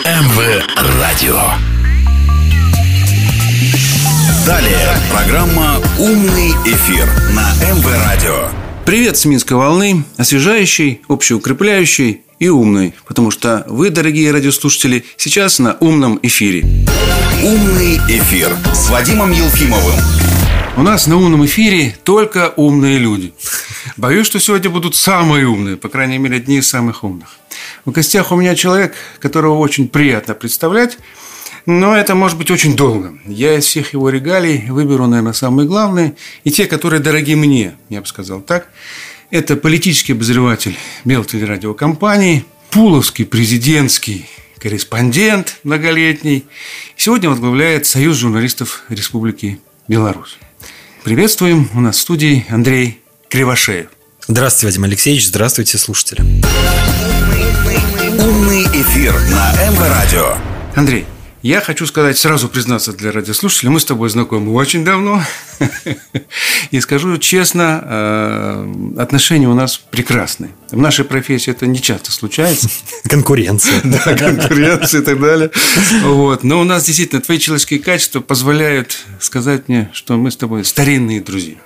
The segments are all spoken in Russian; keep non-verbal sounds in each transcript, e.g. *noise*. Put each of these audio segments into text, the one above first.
МВ Радио. Далее программа «Умный эфир» на МВ Радио. Привет с Минской волны, освежающий, общеукрепляющий и умный, потому что вы, дорогие радиослушатели, сейчас на умном эфире. «Умный эфир» с Вадимом Елфимовым. У нас на умном эфире только умные люди. Боюсь, что сегодня будут самые умные, по крайней мере, одни из самых умных. В гостях у меня человек, которого очень приятно представлять, но это может быть очень долго. Я из всех его регалий выберу, наверное, самые главные и те, которые дороги мне, я бы сказал так. Это политический обозреватель Белтелерадиокомпании, Пуловский президентский корреспондент многолетний. Сегодня возглавляет Союз журналистов Республики Беларусь. Приветствуем у нас в студии Андрей Кривошеев. Здравствуйте, Вадим Алексеевич. Здравствуйте, слушатели. «Умный эфир» на МВ Радио. Андрей, я хочу сказать, сразу признаться для радиослушателей, мы с тобой знакомы очень давно. И скажу честно, э, отношения у нас прекрасные. В нашей профессии это не часто случается. Конкуренция. *laughs* Да, конкуренция и так далее. Вот. Но у нас действительно твои человеческие качества позволяют сказать мне, что мы с тобой старинные друзья.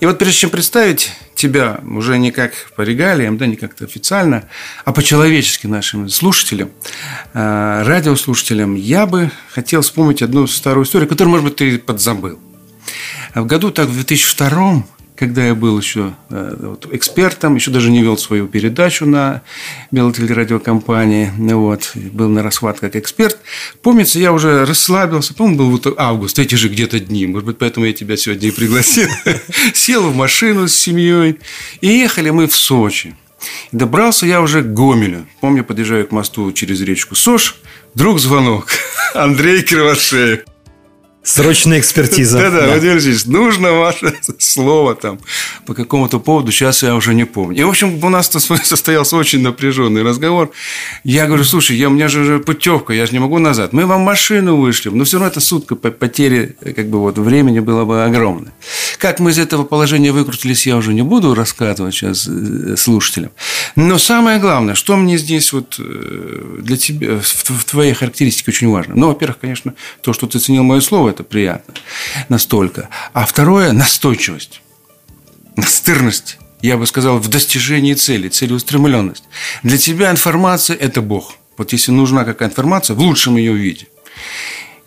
И вот прежде чем представить тебя уже не как по регалиям, да, не как-то официально, а по-человечески нашим слушателям, э, радиослушателям, я бы хотел вспомнить одну старую историю, которую, может быть, ты подзабыл. В году так в 2002 когда я был еще э, вот, экспертом, еще даже не вел свою передачу на Белотелерадиокомпании, вот, был на расхват как эксперт. Помнится, я уже расслабился, по-моему, был вот август, эти же где-то дни, может быть, поэтому я тебя сегодня и пригласил. *laughs* Сел в машину с семьей, и ехали мы в Сочи. Добрался я уже к Гомелю. Помню, подъезжаю к мосту через речку Сош, вдруг звонок. *laughs* Андрей Кривошеев. Срочная экспертиза. Да-да, Владимир Алексеевич, нужно ваше слово там по какому-то поводу, сейчас я уже не помню. И, в общем, у нас состоялся очень напряженный разговор. Я говорю, слушай, я, у меня же путевка, я же не могу назад. Мы вам машину вышли, но все равно это сутка потери как бы вот времени было бы огромное. Как мы из этого положения выкрутились, я уже не буду рассказывать сейчас э, слушателям. Но самое главное, что мне здесь вот э, для тебя, в твоей характеристике очень важно. Ну, во-первых, конечно, то, что ты ценил мое слово, это приятно настолько. А второе – настойчивость, настырность. Я бы сказал, в достижении цели, целеустремленность. Для тебя информация – это Бог. Вот если нужна какая информация, в лучшем ее виде.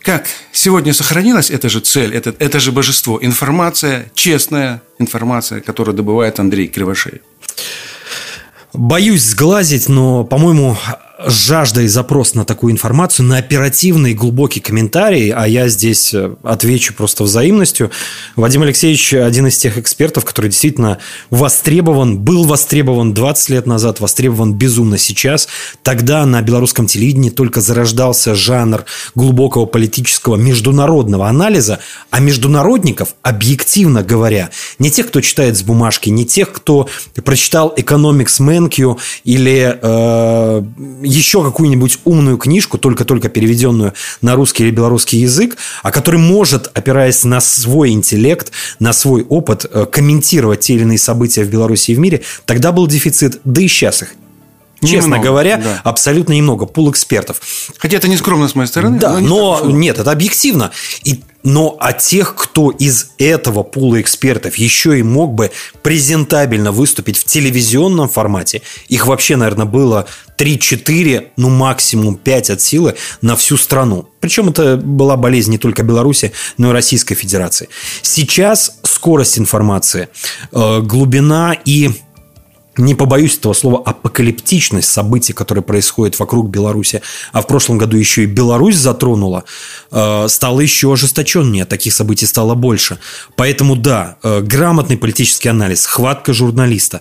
Как сегодня сохранилась эта же цель, это, это же божество, информация, честная информация, которую добывает Андрей Кривошеев? Боюсь сглазить, но, по-моему, жажда и запрос на такую информацию, на оперативный глубокий комментарий, а я здесь э, отвечу просто взаимностью. Вадим Алексеевич один из тех экспертов, который действительно востребован, был востребован 20 лет назад, востребован безумно сейчас. Тогда на белорусском телевидении только зарождался жанр глубокого политического международного анализа, а международников, объективно говоря, не тех, кто читает с бумажки, не тех, кто прочитал Economics Менкью или э, еще какую-нибудь умную книжку, только-только переведенную на русский или белорусский язык, а который может, опираясь на свой интеллект, на свой опыт, э, комментировать те или иные события в Беларуси и в мире, тогда был дефицит, да и сейчас их Честно немного, говоря, да. абсолютно немного. Пул экспертов. Хотя это не скромно с моей стороны. Да, но, но нет, это объективно. И, но а тех, кто из этого пула экспертов еще и мог бы презентабельно выступить в телевизионном формате, их вообще, наверное, было 3-4, ну максимум 5 от силы на всю страну. Причем это была болезнь не только Беларуси, но и Российской Федерации. Сейчас скорость информации, э, глубина и не побоюсь этого слова, апокалиптичность событий, которые происходят вокруг Беларуси, а в прошлом году еще и Беларусь затронула, э, стало еще ожесточеннее, таких событий стало больше. Поэтому да, э, грамотный политический анализ, хватка журналиста,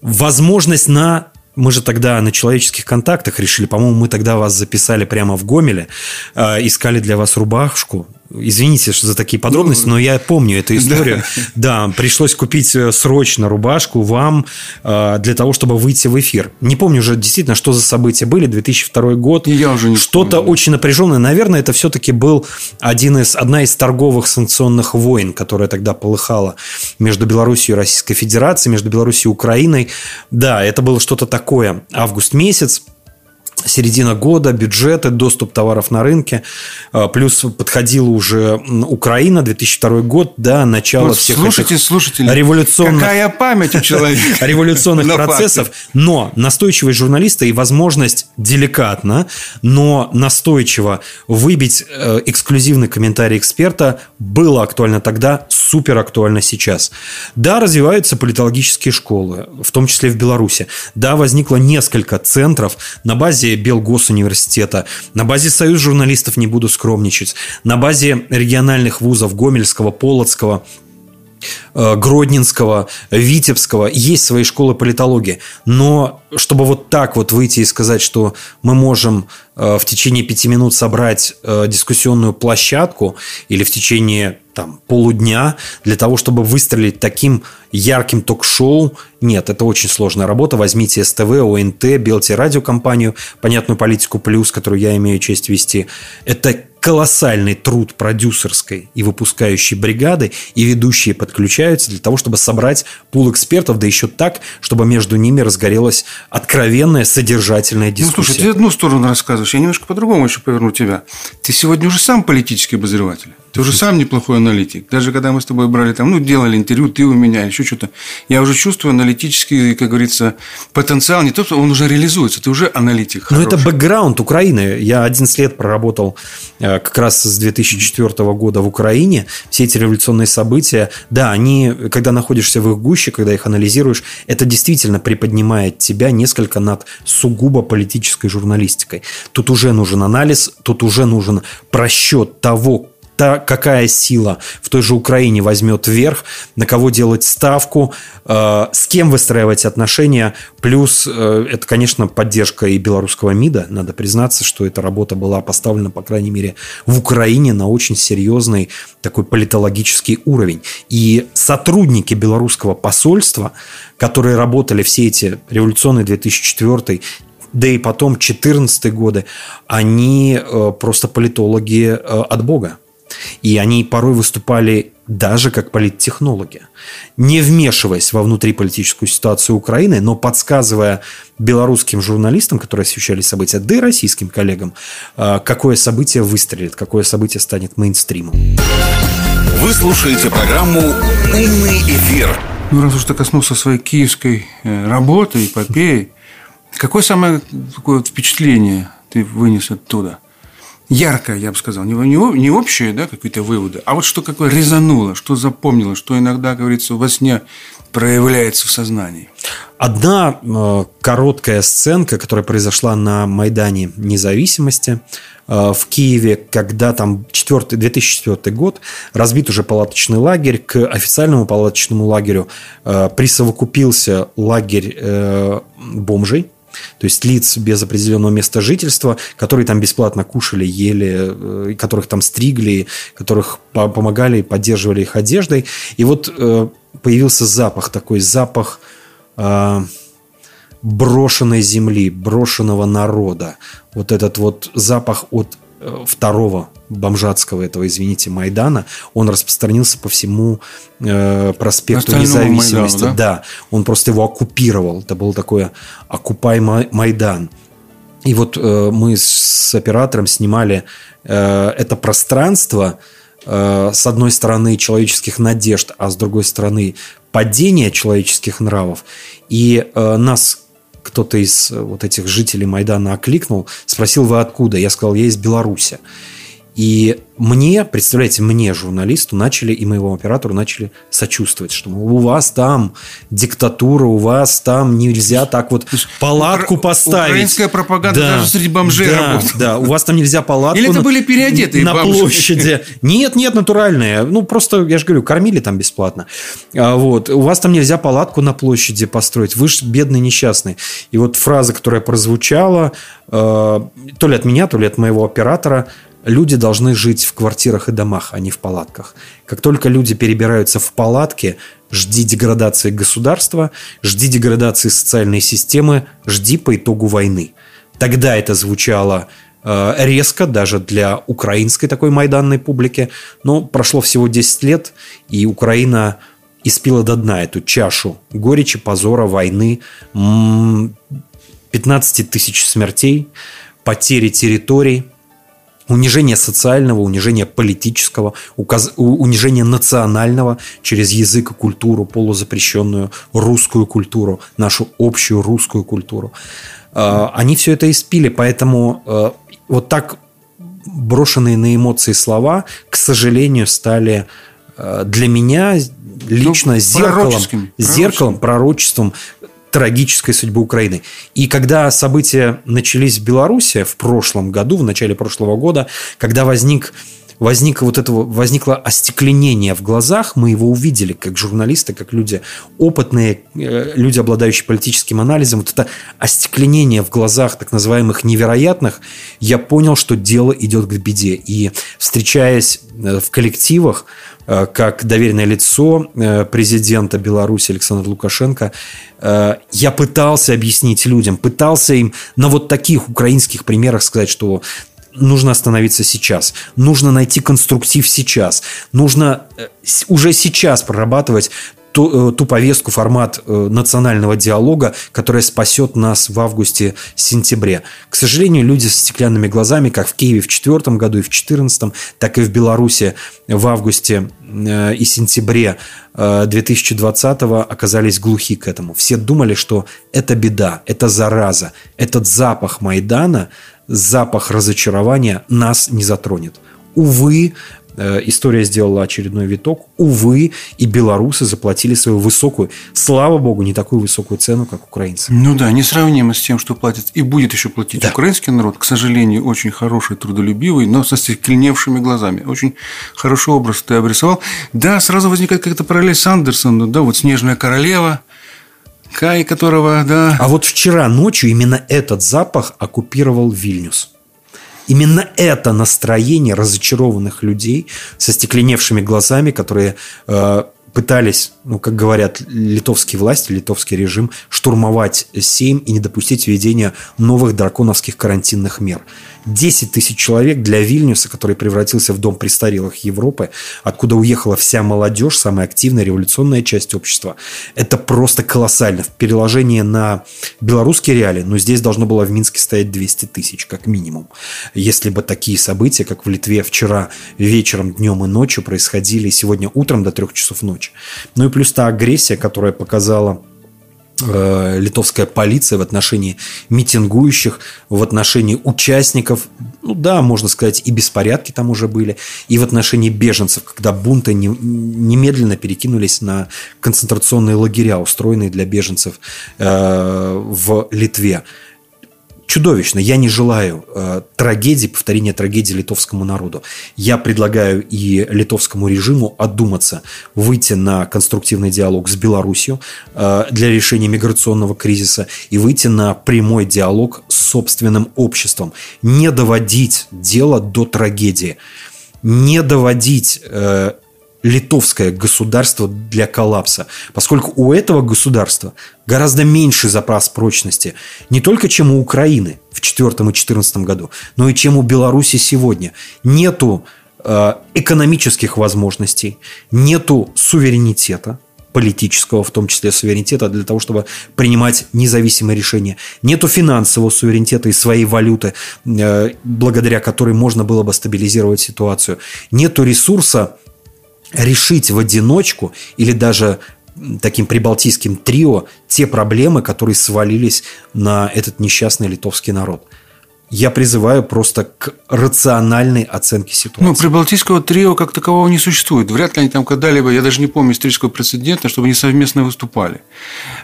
возможность на мы же тогда на человеческих контактах решили, по-моему, мы тогда вас записали прямо в Гомеле, э, искали для вас рубашку, Извините за такие подробности, но я помню эту историю. Да. да, пришлось купить э, срочно рубашку вам э, для того, чтобы выйти в эфир. Не помню уже действительно, что за события были. 2002 год. Я уже не Что-то очень напряженное. Наверное, это все-таки был один из, одна из торговых санкционных войн, которая тогда полыхала между Беларусью и Российской Федерацией, между Беларусью и Украиной. Да, это было что-то такое. Август месяц. Середина года, бюджеты, доступ товаров на рынке, а, плюс подходила уже Украина, 2002 год, да, начало Вот всех слушайте, этих слушатели, революционных Какая память у человека. *laughs* революционных процессов, но настойчивость журналиста и возможность деликатно, но настойчиво выбить э, эксклюзивный комментарий эксперта было актуально тогда, супер актуально сейчас. Да, развиваются политологические школы, в том числе в Беларуси. Да, возникло несколько центров на базе Белгосуниверситета, на базе Союз журналистов, не буду скромничать, на базе региональных вузов Гомельского, Полоцкого, э, Гродненского, Витебского, есть свои школы политологии. Но чтобы вот так вот выйти и сказать, что мы можем э, в течение пяти минут собрать э, дискуссионную площадку или в течение там, полудня для того, чтобы выстрелить таким ярким ток-шоу, нет, это очень сложная работа. Возьмите СТВ, ОНТ, Белти радиокомпанию, понятную политику плюс, которую я имею честь вести. Это колоссальный труд продюсерской и выпускающей бригады, и ведущие подключаются для того, чтобы собрать пул экспертов, да еще так, чтобы между ними разгорелась откровенная, содержательная Ну, дискуссия. слушай, ты одну сторону рассказываешь, я немножко по-другому еще поверну тебя. Ты сегодня уже сам политический обозреватель. Ты уже сам неплохой аналитик. Даже когда мы с тобой брали там, ну, делали интервью, ты у меня, еще что-то. Я уже чувствую аналитический, как говорится, потенциал. Не то, что он уже реализуется, ты уже аналитик. Ну, это хороший. бэкграунд Украины. Я 11 лет проработал э, как раз с 2004 года в Украине. Все эти революционные события, да, они, когда находишься в их гуще, когда их анализируешь, это действительно приподнимает тебя несколько над сугубо политической журналистикой. Тут уже нужен анализ, тут уже нужен просчет того, та, какая сила в той же Украине возьмет верх, на кого делать ставку, э, с кем выстраивать отношения. Плюс э, это, конечно, поддержка и белорусского МИДа. Надо признаться, что эта работа была поставлена, по крайней мере, в Украине на очень серьезный такой политологический уровень. И сотрудники белорусского посольства, которые работали все эти революционные 2004 да и потом 14 годы, они э, просто политологи э, от Бога. И они порой выступали даже как политтехнологи, не вмешиваясь во внутриполитическую ситуацию Украины, но подсказывая белорусским журналистам, которые освещали события, да и российским коллегам, э, какое событие выстрелит, какое событие станет мейнстримом. Вы слушаете программу «Умный эфир». Ну, раз уж ты коснулся своей киевской э, работы, эпопеи, какое самое такое вот впечатление ты вынес оттуда? Яркое, я бы сказал. Не, не, не общие да, какие-то выводы, а вот что какое резануло, что запомнило, что иногда, говорится, во сне проявляется в сознании. Одна э, короткая сценка, которая произошла на Майдане Независимости э, в Киеве, когда там 4, 2004 год, разбит уже палаточный лагерь, к официальному палаточному лагерю э, присовокупился лагерь э, бомжей, то есть лиц без определенного места жительства, которые там бесплатно кушали, ели, э, которых там стригли, которых по- помогали, поддерживали их одеждой. И вот э, появился запах, такой запах э, брошенной земли, брошенного народа. Вот этот вот запах от второго бомжатского этого, извините, Майдана, он распространился по всему э, проспекту Остальному независимости. Майдану, да? да, он просто его оккупировал. Это был такой оккупай Май- Майдан. И вот э, мы с оператором снимали э, это пространство э, с одной стороны человеческих надежд, а с другой стороны падения человеческих нравов. И э, нас кто-то из э, вот этих жителей Майдана окликнул, спросил, вы откуда? Я сказал, я из Беларуси. И мне, представляете, мне, журналисту, начали и моему оператору начали сочувствовать, что мол, у вас там диктатура, у вас там нельзя так вот палатку укра- поставить. украинская пропаганда даже среди бомжей да, работает. Да, у вас там нельзя палатку Или это на- были переодетые на бомжи? площади. Нет, нет, натуральные. Ну, просто, я же говорю, кормили там бесплатно. А, Вот. У вас там нельзя палатку на площади построить. Вы же бедный несчастный. И вот фраза, которая прозвучала, э, то ли от меня, то ли от моего оператора, люди должны жить в квартирах и домах, а не в палатках. Как только люди перебираются в палатки, жди деградации государства, жди деградации социальной системы, жди по итогу войны. Тогда это звучало э, резко даже для украинской такой майданной публики. Но прошло всего 10 лет, и Украина испила до дна эту чашу горечи, позора, войны. М, 15 тысяч смертей, потери территорий, унижение социального, унижение политического, указ... унижение национального через язык и культуру, полузапрещенную русскую культуру, нашу общую русскую культуру. А, они все это испили, поэтому э, вот так брошенные на эмоции слова, к сожалению, стали э, для меня лично ну, зеркалом, зеркалом, пророчеством трагической судьбы Украины. И когда события начались в Беларуси в прошлом году, в начале прошлого года, когда возник возникло вот этого, возникло остекленение в глазах, мы его увидели как журналисты, как люди опытные, э, люди, обладающие политическим анализом, вот это остекленение в глазах так называемых невероятных, я понял, что дело идет к беде. И встречаясь э, в коллективах, э, как доверенное лицо президента Беларуси Александра Лукашенко, я пытался объяснить людям, пытался им на вот таких украинских примерах сказать, что нужно остановиться сейчас. Нужно найти конструктив сейчас. Нужно э, уже сейчас прорабатывать ту, э, ту повестку, формат э, национального диалога, которая спасет нас в августе-сентябре. К сожалению, люди с стеклянными глазами, как в Киеве в 2004 году и в 2014, так и в Беларуси в августе и сентябре 2020 оказались глухи к этому. Все думали, что это беда, это зараза, этот запах Майдана – запах разочарования нас не затронет. Увы, э, история сделала очередной виток. Увы, и белорусы заплатили свою высокую, слава богу, не такую высокую цену, как украинцы. Ну да, несравнимо с тем, что платит и будет еще платить да. украинский народ. К сожалению, очень хороший, трудолюбивый, но со стекленевшими глазами. Очень хороший образ ты обрисовал. Да, сразу возникает какая-то параллель с Андерсоном. Да, вот «Снежная королева», Кай, которого, да. А вот вчера ночью именно этот запах оккупировал Вильнюс. Именно это настроение разочарованных людей со стекленевшими глазами, которые э, пытались, ну, как говорят литовские власти, литовский режим, штурмовать Сейм и не допустить введения новых драконовских карантинных мер. 10 тысяч человек для Вильнюса, который превратился в дом престарелых Европы, откуда уехала вся молодежь, самая активная революционная часть общества. Это просто колоссально. В переложении на белорусские реалии, ну, здесь должно было в Минске стоять 200 тысяч, как минимум. Если бы такие события, как в Литве вчера вечером, днем и ночью происходили сегодня утром до трех часов ночи. Ну и плюс та агрессия, которая показала литовская полиция в отношении митингующих, в отношении участников, ну да, можно сказать, и беспорядки там уже были, и в отношении беженцев, когда бунты не, немедленно перекинулись на концентрационные лагеря, устроенные для беженцев э, в Литве чудовищно. Я не желаю э, трагедии, повторения трагедии литовскому народу. Я предлагаю и литовскому режиму отдуматься, выйти на конструктивный диалог с Беларусью э, для решения миграционного кризиса и выйти на прямой диалог с собственным обществом. Не доводить дело до трагедии. Не доводить э, литовское государство для коллапса, поскольку у этого государства гораздо меньший запас прочности не только чем у Украины в 2004 и 2014 году, но и чем у Беларуси сегодня. Нету э, экономических возможностей, нету суверенитета, политического, в том числе суверенитета, для того, чтобы принимать независимые решения. Нету финансового суверенитета и своей валюты, э, благодаря которой можно было бы стабилизировать ситуацию. Нету ресурса решить в одиночку или даже таким прибалтийским трио те проблемы, которые свалились на этот несчастный литовский народ я призываю просто к рациональной оценке ситуации. Ну, прибалтийского трио как такового не существует. Вряд ли они там когда-либо, я даже не помню исторического прецедента, чтобы они совместно выступали.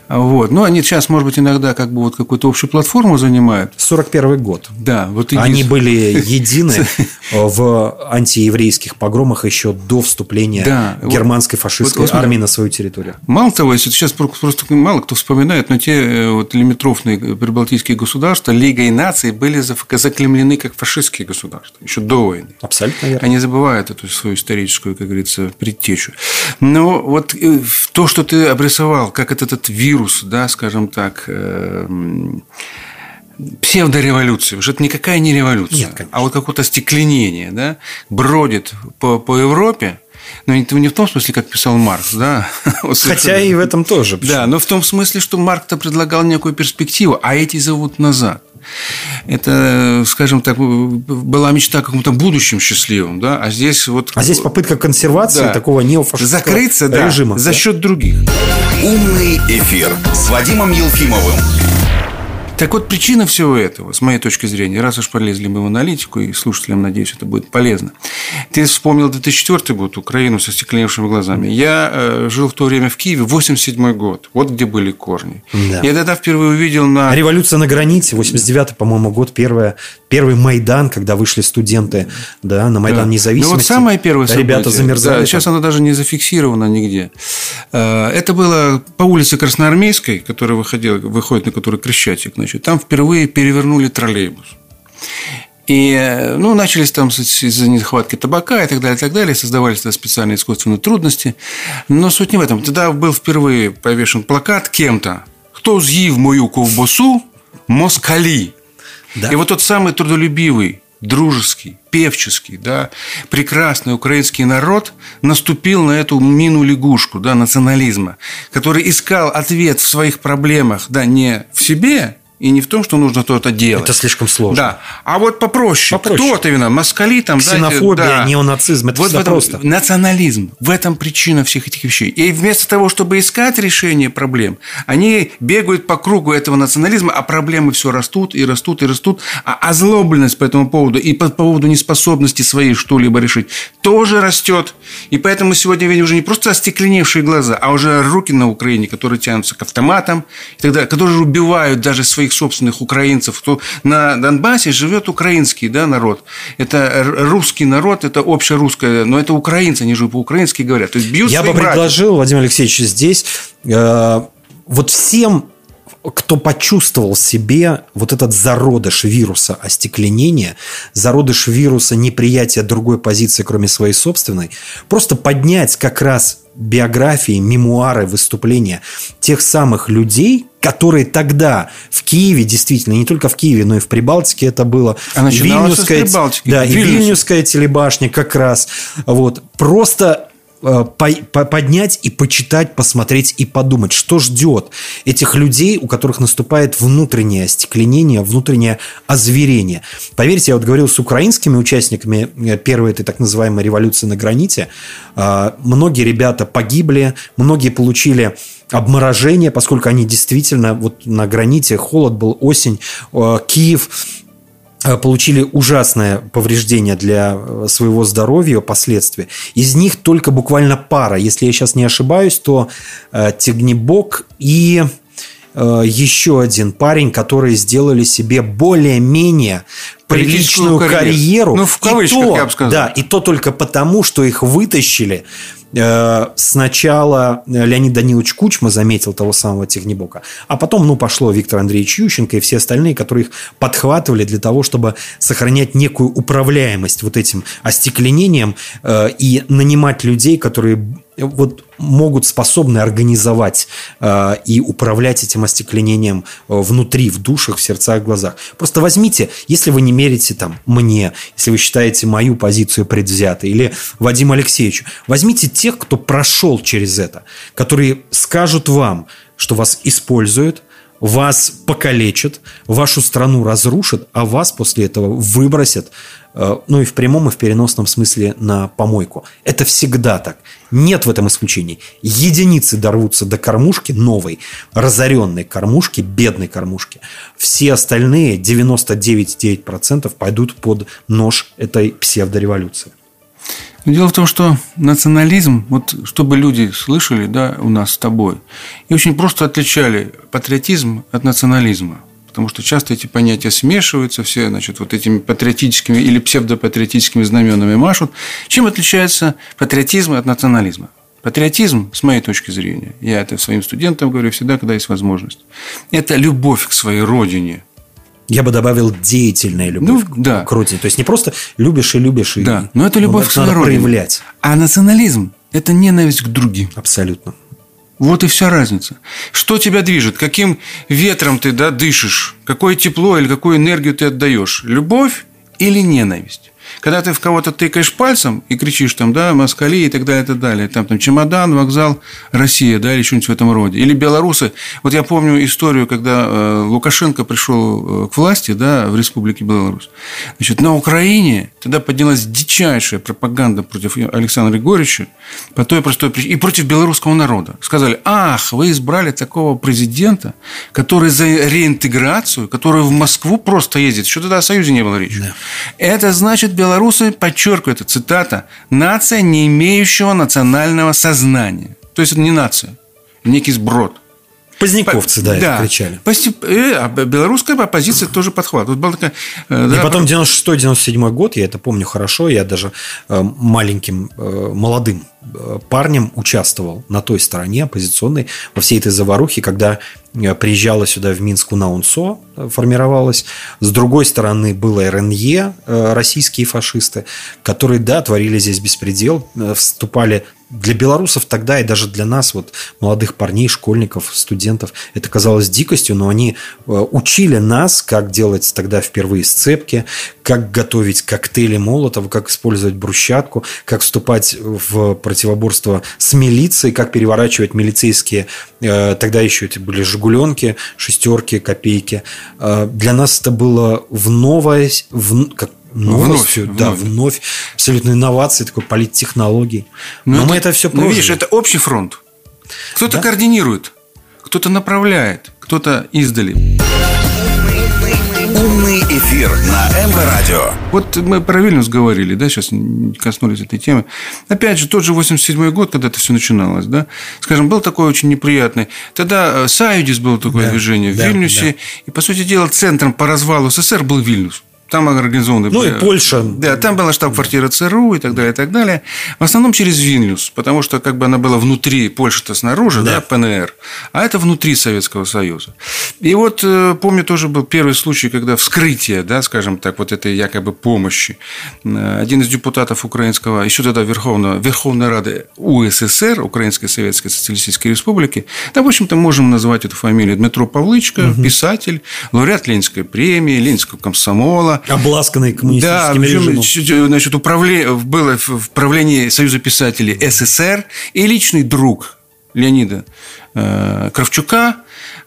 Вот. Но они сейчас, может быть, иногда как бы вот какую-то общую платформу занимают. 41 год. Да. Вот они были едины *laughs* в антиеврейских погромах еще до вступления да. германской фашистской вот, армии на свою территорию. Мало того, если сейчас просто мало кто вспоминает, но те э, вот лимитрофные прибалтийские государства, Лига и нации были заклемлены как фашистские государства, еще до войны. Абсолютно верно. Они забывают эту свою историческую, как говорится, предтечу. Но вот э, то, что ты обрисовал, как этот, этот вирус, да, скажем так, э, псевдореволюции, уже это никакая не революция, Нет, а вот какое-то стекленение, да, бродит по, по Европе, Но это не в том смысле, как писал Маркс, да? *laughs* Хотя и в этом тоже. Да, но в том смысле, что Маркс-то предлагал некую перспективу, а эти зовут назад. Это, скажем так, была мечта о каком-то будущем счастливом, да, а здесь вот... А здесь попытка консервации да. такого неофашистского Закрыться, да, режима. за да? счет других. Умный эфир с Вадимом Елфимовым. Так вот, причина всего этого, с моей точки зрения, раз уж полезли мы в аналитику, и слушателям, надеюсь, это будет полезно. Ты вспомнил 2004 год, Украину со стекленевшими глазами. Я э, жил в то время в Киеве, 87 год. Вот где были корни. Да. Я тогда впервые увидел на... Революция на границе, 89 по-моему, год, первая, первый Майдан, когда вышли студенты да, на Майдан да. независимости. Ну, вот самое первое событие. Ребята замерзали. Да, сейчас оно даже не зафиксировано нигде. Э, это было по улице Красноармейской, которая выходила, выходит, на которой Крещатик, значит, Значит, там впервые перевернули троллейбус. И ну, начались там из-за нехватки табака и так далее, и так далее. Создавались тогда специальные искусственные трудности. Но суть не в этом. Тогда был впервые повешен плакат кем-то. Кто з'їв мою ковбасу? Москали. Да. И вот тот самый трудолюбивый, дружеский, певческий, да, прекрасный украинский народ наступил на эту мину-лягушку да, национализма, который искал ответ в своих проблемах да, не в себе, и не в том, что нужно то-то делать. Это слишком сложно. Да. А вот попроще. попроще. Кто-то вина, москали там. Ксенофобия, да. неонацизм, это вот этом, просто. Национализм. В этом причина всех этих вещей. И вместо того, чтобы искать решение проблем, они бегают по кругу этого национализма, а проблемы все растут и растут и растут. А озлобленность по этому поводу и по поводу неспособности своей что-либо решить тоже растет. И поэтому сегодня видим уже не просто остекленевшие глаза, а уже руки на Украине, которые тянутся к автоматам, и тогда, которые убивают даже своих своих собственных украинцев, кто на Донбассе живет украинский да, народ. Это русский народ, это общерусское, но это украинцы, они же по-украински говорят. То есть бьют Я бы братьев. предложил, Владимир Алексеевич, здесь э, вот всем кто почувствовал в себе вот этот зародыш вируса остекленения, зародыш вируса неприятия другой позиции, кроме своей собственной, просто поднять как раз биографии, мемуары, выступления тех самых людей, которые тогда в Киеве, действительно, не только в Киеве, но и в Прибалтике это было. А Вильнюсская, да, и Вильнюсская телебашня как раз. Вот. Просто Э, поднять и почитать, посмотреть и подумать, что ждет этих людей, у которых наступает внутреннее остекленение, внутреннее озверение. Поверьте, я вот говорил с украинскими участниками э, первой этой так называемой революции на граните. Э, многие ребята погибли, многие получили обморожение, поскольку они действительно вот на граните, холод был, осень, Киев Э, получили ужасное повреждение для э, своего здоровья, последствия. Из них только буквально пара. Если я сейчас не ошибаюсь, то э, Тегнебок и еще один парень, которые сделали себе более-менее приличную карьеру. карьеру. Ну, в кавычках, то, я бы сказал. Да, и то только потому, что их вытащили Э, сначала Леонид Данилович Кучма заметил того самого Технибока, а потом, ну, пошло Виктор Андреевич Ющенко и все остальные, которые их подхватывали для того, чтобы сохранять некую управляемость вот этим остекленением э, и нанимать людей, которые вот могут способны организовать э, и управлять этим остекленением э, внутри, в душах, в сердцах, в глазах. Просто возьмите, если вы не мерите там мне, если вы считаете мою позицию предвзятой, или Вадиму Алексеевичу, возьмите тех, кто прошел через это, которые скажут вам, что вас используют, вас покалечат, вашу страну разрушат, а вас после этого выбросят ну и в прямом, и в переносном смысле на помойку. Это всегда так. Нет в этом исключений. Единицы дорвутся до кормушки новой, разоренной кормушки, бедной кормушки. Все остальные, 99,9% пойдут под нож этой псевдореволюции. Дело в том, что национализм, вот чтобы люди слышали, да, у нас с тобой, и очень просто отличали патриотизм от национализма – потому что часто эти понятия смешиваются, все, значит, вот этими патриотическими или псевдопатриотическими знаменами машут. Чем отличается патриотизм от национализма? Патриотизм, с моей точки зрения, я это своим студентам говорю всегда, когда есть возможность, это любовь к своей родине. Я бы добавил деятельная любовь ну, да. к родине. То есть не просто любишь и любишь. Да, и, но это любовь к своей родине. проявлять. А национализм – это ненависть к другим. Абсолютно. Вот и вся разница. Что тебя движет? Каким ветром ты да, дышишь? Какое тепло или какую энергию ты отдаешь? Любовь или ненависть? Когда ты в кого-то тыкаешь пальцем и кричишь там, да, москали и так далее, и так далее. Там, там чемодан, вокзал, Россия, да, или что-нибудь в этом роде. Или белорусы. Вот я помню историю, когда э, Лукашенко пришел э, к власти, да, в Республике Беларусь. Значит, на Украине тогда поднялась дичайшая пропаганда против Александра Григорьевича по той простой причине, и против белорусского народа. Сказали, ах, вы избрали такого президента, который за реинтеграцию, который в Москву просто ездит. Что тогда о Союзе не было речи. Да. Это значит, белорусы, подчеркиваю, это цитата, нация, не имеющего национального сознания. То есть, это не нация, некий сброд. Поздняковцы, да, да. это кричали. Постеп... Э, а белорусская оппозиция тоже подхватывает. Была такая, э, да, и потом 96-97 год, я это помню хорошо, я даже э, маленьким, молодым парнем участвовал на той стороне оппозиционной во всей этой заварухе, когда приезжала сюда в Минск УНАУНСО, формировалась. С другой стороны было РНЕ, российские фашисты, которые, да, творили здесь беспредел, вступали для белорусов тогда и даже для нас, вот молодых парней, школьников, студентов, это казалось дикостью, но они э, учили нас, как делать тогда впервые сцепки, как готовить коктейли Молотова, как использовать брусчатку, как вступать в противоборство с милицией, как переворачивать милицейские, э, тогда еще эти были «Жигуленки», «шестерки», «копейки». Э, для нас это было в новое, в, как новостью, вновь, да, вновь. вновь абсолютно инновации, такой политтехнологий. Но, Но это, мы это все прожили. Ну, видишь, это общий фронт. Кто-то да? координирует, кто-то направляет, кто-то издали. Умный эфир на МВ-радио. Вот мы про Вильнюс говорили, да, сейчас коснулись этой темы. Опять же, тот же 87 год, когда это все начиналось, да, скажем, был такой очень неприятный. Тогда э, Саюдис было такое да, движение в да, Вильнюсе, да. и, по сути дела, центром по развалу СССР был Вильнюс. Там организованы... Ну, и Польша. Да, там была штаб-квартира ЦРУ и так далее, и так далее. В основном через Вильнюс, потому что как бы она была внутри, Польша-то снаружи, да. да, ПНР, а это внутри Советского Союза. И вот, э, помню, тоже был первый случай, когда вскрытие, да, скажем так, вот этой якобы помощи. Один из депутатов украинского, еще тогда Верховного, Верховной Рады УССР, Украинской Советской Социалистической Республики, да, в общем-то, можем назвать эту фамилию Дмитро Павлычко, угу. писатель, лауреат Ленинской премии, Ленинского комсомола, Обласканный коммунистическим да, режимом. Значит, управле... было в правлении Союза писателей СССР и личный друг Леонида э, Кравчука,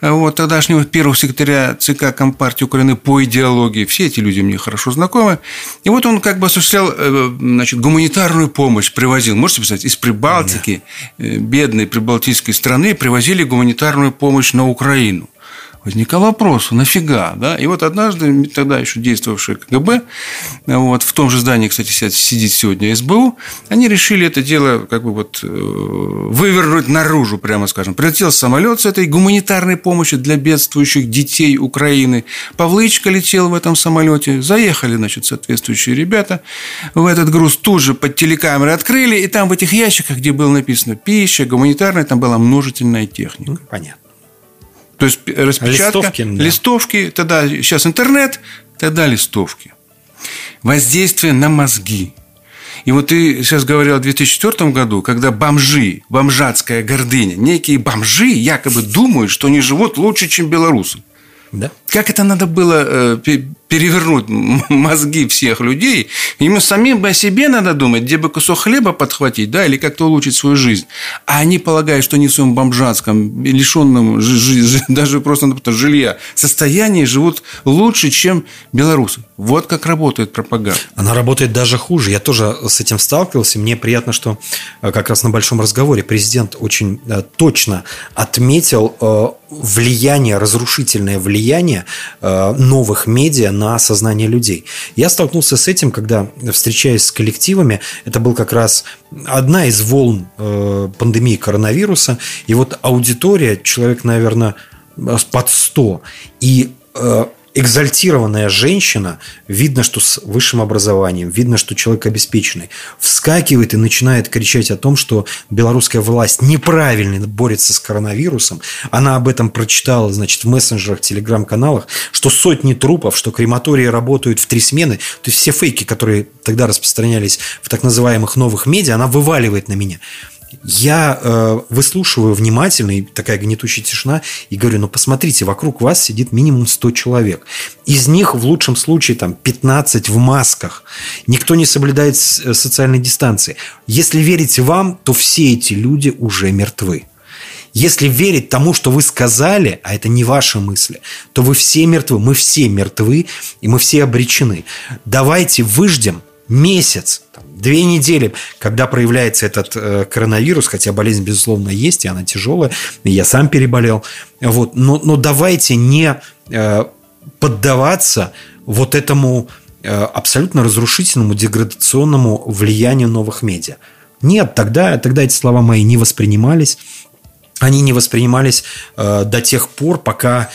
вот, тогдашнего первого секретаря ЦК Компартии Украины по идеологии. Все эти люди мне хорошо знакомы. И вот он как бы осуществлял э, значит, гуманитарную помощь, привозил, можете представить, из Прибалтики, да. Э, бедной прибалтийской страны, привозили гуманитарную помощь на Украину возникал вопрос, нафига, да? И вот однажды тогда еще действовавший КГБ, вот, в том же здании, кстати, сидит сегодня СБУ, они решили это дело как бы вот э, вывернуть наружу, прямо скажем. Прилетел самолет с этой гуманитарной помощью для бедствующих детей Украины. Павлычка летел в этом самолете. Заехали, значит, соответствующие ребята в этот груз. Тут же под телекамеры открыли, и там в этих ящиках, где было написано пища, гуманитарная, там была множительная техника. Понятно. То есть распечатка, листовки, да. листовки, тогда сейчас интернет, тогда листовки. Воздействие на мозги. И вот ты сейчас говорил о 2004 году, когда бомжи, бомжатская гордыня, некие бомжи якобы думают, что они живут лучше, чем белорусы. Да. Как это надо было э, перевернуть мозги всех людей? Ему самим бы о себе надо думать, где бы кусок хлеба подхватить, да, или как-то улучшить свою жизнь. А они полагают, что они в своем бомжатском, лишенном даже просто жилья состоянии живут лучше, чем белорусы. Вот как работает пропаганда. Она работает даже хуже. Я тоже с этим сталкивался. Мне приятно, что э, как раз на большом разговоре президент очень э, точно отметил влияние, разрушительное влияние э, новых медиа на сознание людей. Я столкнулся с этим, когда, встречаясь с коллективами, это был как раз одна из волн э, пандемии коронавируса, и вот аудитория, человек, наверное, под 100, и э, экзальтированная женщина, видно, что с высшим образованием, видно, что человек обеспеченный, вскакивает и начинает кричать о том, что белорусская власть неправильно борется с коронавирусом. Она об этом прочитала, значит, в мессенджерах, телеграм-каналах, что сотни трупов, что крематории работают в три смены. То есть все фейки, которые тогда распространялись в так называемых новых медиа, она вываливает на меня. Я э, выслушиваю внимательно, и такая гнетущая тишина, и говорю, ну посмотрите, вокруг вас сидит минимум 100 человек. Из них в лучшем случае там 15 в масках. Никто не соблюдает э, социальной дистанции. Если верите вам, то все эти люди уже мертвы. Если верить тому, что вы сказали, а это не ваши мысли, то вы все мертвы, мы все мертвы, и мы все обречены. Давайте выждем месяц, там, две недели, когда проявляется этот э, коронавирус, хотя болезнь, безусловно, есть, и она тяжелая, и я сам переболел. Вот, но, но давайте не э, поддаваться вот этому э, абсолютно разрушительному, деградационному влиянию новых медиа. Нет, тогда, тогда эти слова мои не воспринимались они не воспринимались э, до тех пор, пока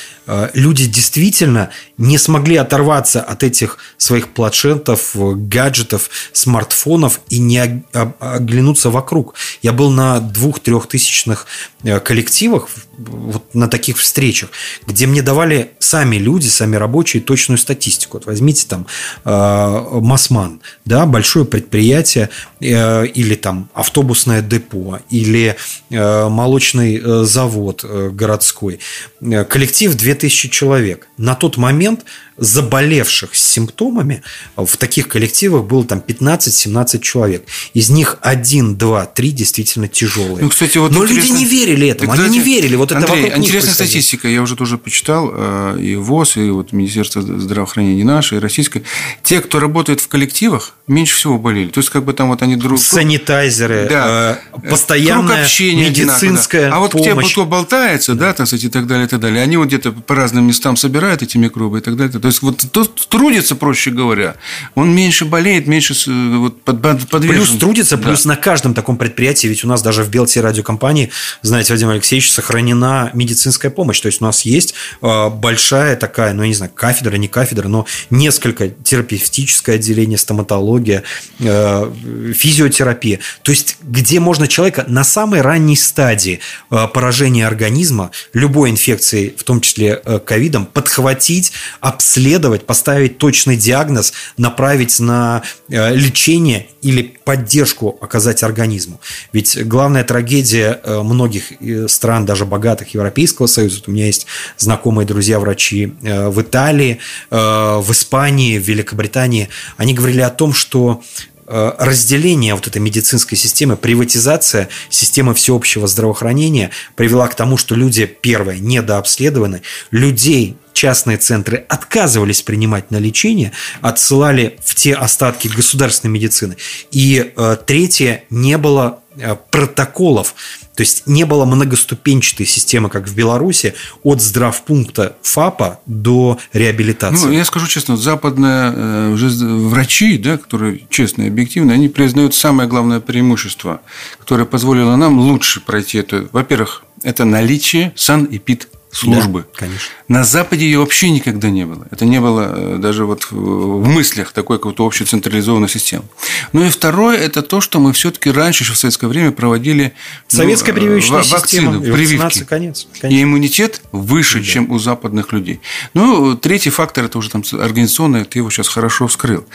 люди действительно не смогли оторваться от этих своих планшетов, гаджетов, смартфонов и не оглянуться вокруг. Я был на двух-трехтысячных э, коллективах, вот на таких встречах, где мне давали сами люди, сами рабочие точную статистику. Вот возьмите там э, Масман, да, большое предприятие э, или там автобусное депо или э, молочный э, завод э, городской. Э, коллектив 2000 человек. На тот момент заболевших с симптомами в таких коллективах было там 15-17 человек. Из них 1, 2, 3 действительно тяжелые. Ну, кстати, вот Но люди не верили этому, так, они не верили. Вот Андрей, это интересная статистика, я уже тоже почитал, э, и ВОЗ, и вот Министерство здравоохранения наше, и российское. Те, кто работает в коллективах, меньше всего болели. То есть, как бы там вот они друг... Санитайзеры, да, э, постоянная медицинская да. А вот помощь. те, кто болтается, да, так сказать, и так далее, и так далее, они вот где-то по разным местам собирают эти микробы и так далее. То есть, вот тот трудится, проще говоря, он меньше болеет, меньше вот, подвержен. Плюс трудится, да. плюс на каждом таком предприятии, ведь у нас даже в Белте радиокомпании, знаете, Владимир Алексеевич, сохранена медицинская помощь. То есть, у нас есть э, большая такая, ну, я не знаю, кафедра, не кафедра, но несколько терапевтическое отделение, стоматология, э, физиотерапия. То есть, где можно человека на самой ранней стадии э, поражения организма, любой инфекции, в том числе ковидом, подхватить, обследовать, поставить точный диагноз, направить на э, лечение или поддержку оказать организму. Ведь главная трагедия э, многих э, стран, даже богатых Европейского Союза, у меня есть знакомые друзья-врачи в Италии, в Испании, в Великобритании, они говорили о том, что разделение вот этой медицинской системы, приватизация системы всеобщего здравоохранения привела к тому, что люди, первое, недообследованы, людей частные центры отказывались принимать на лечение, отсылали в те остатки государственной медицины. И э, третье, не было э, протоколов, то есть не было многоступенчатой системы, как в Беларуси, от здравпункта ФАПа до реабилитации. Ну, я скажу честно, западные э, уже врачи, да, которые честно и объективно, они признают самое главное преимущество, которое позволило нам лучше пройти это. Во-первых, это наличие санэпид службы. Да, конечно. На Западе ее вообще никогда не было. Это не было э, даже вот в мыслях такой какой-то общей централизованной системы. Ну и второе, это то, что мы все-таки раньше, еще в советское время, проводили ну, Советская прививочная вакцины, система, прививки. Конец, конечно. И иммунитет выше, да. чем у западных людей. Ну, третий фактор, это уже там организационный, ты его сейчас хорошо вскрыл.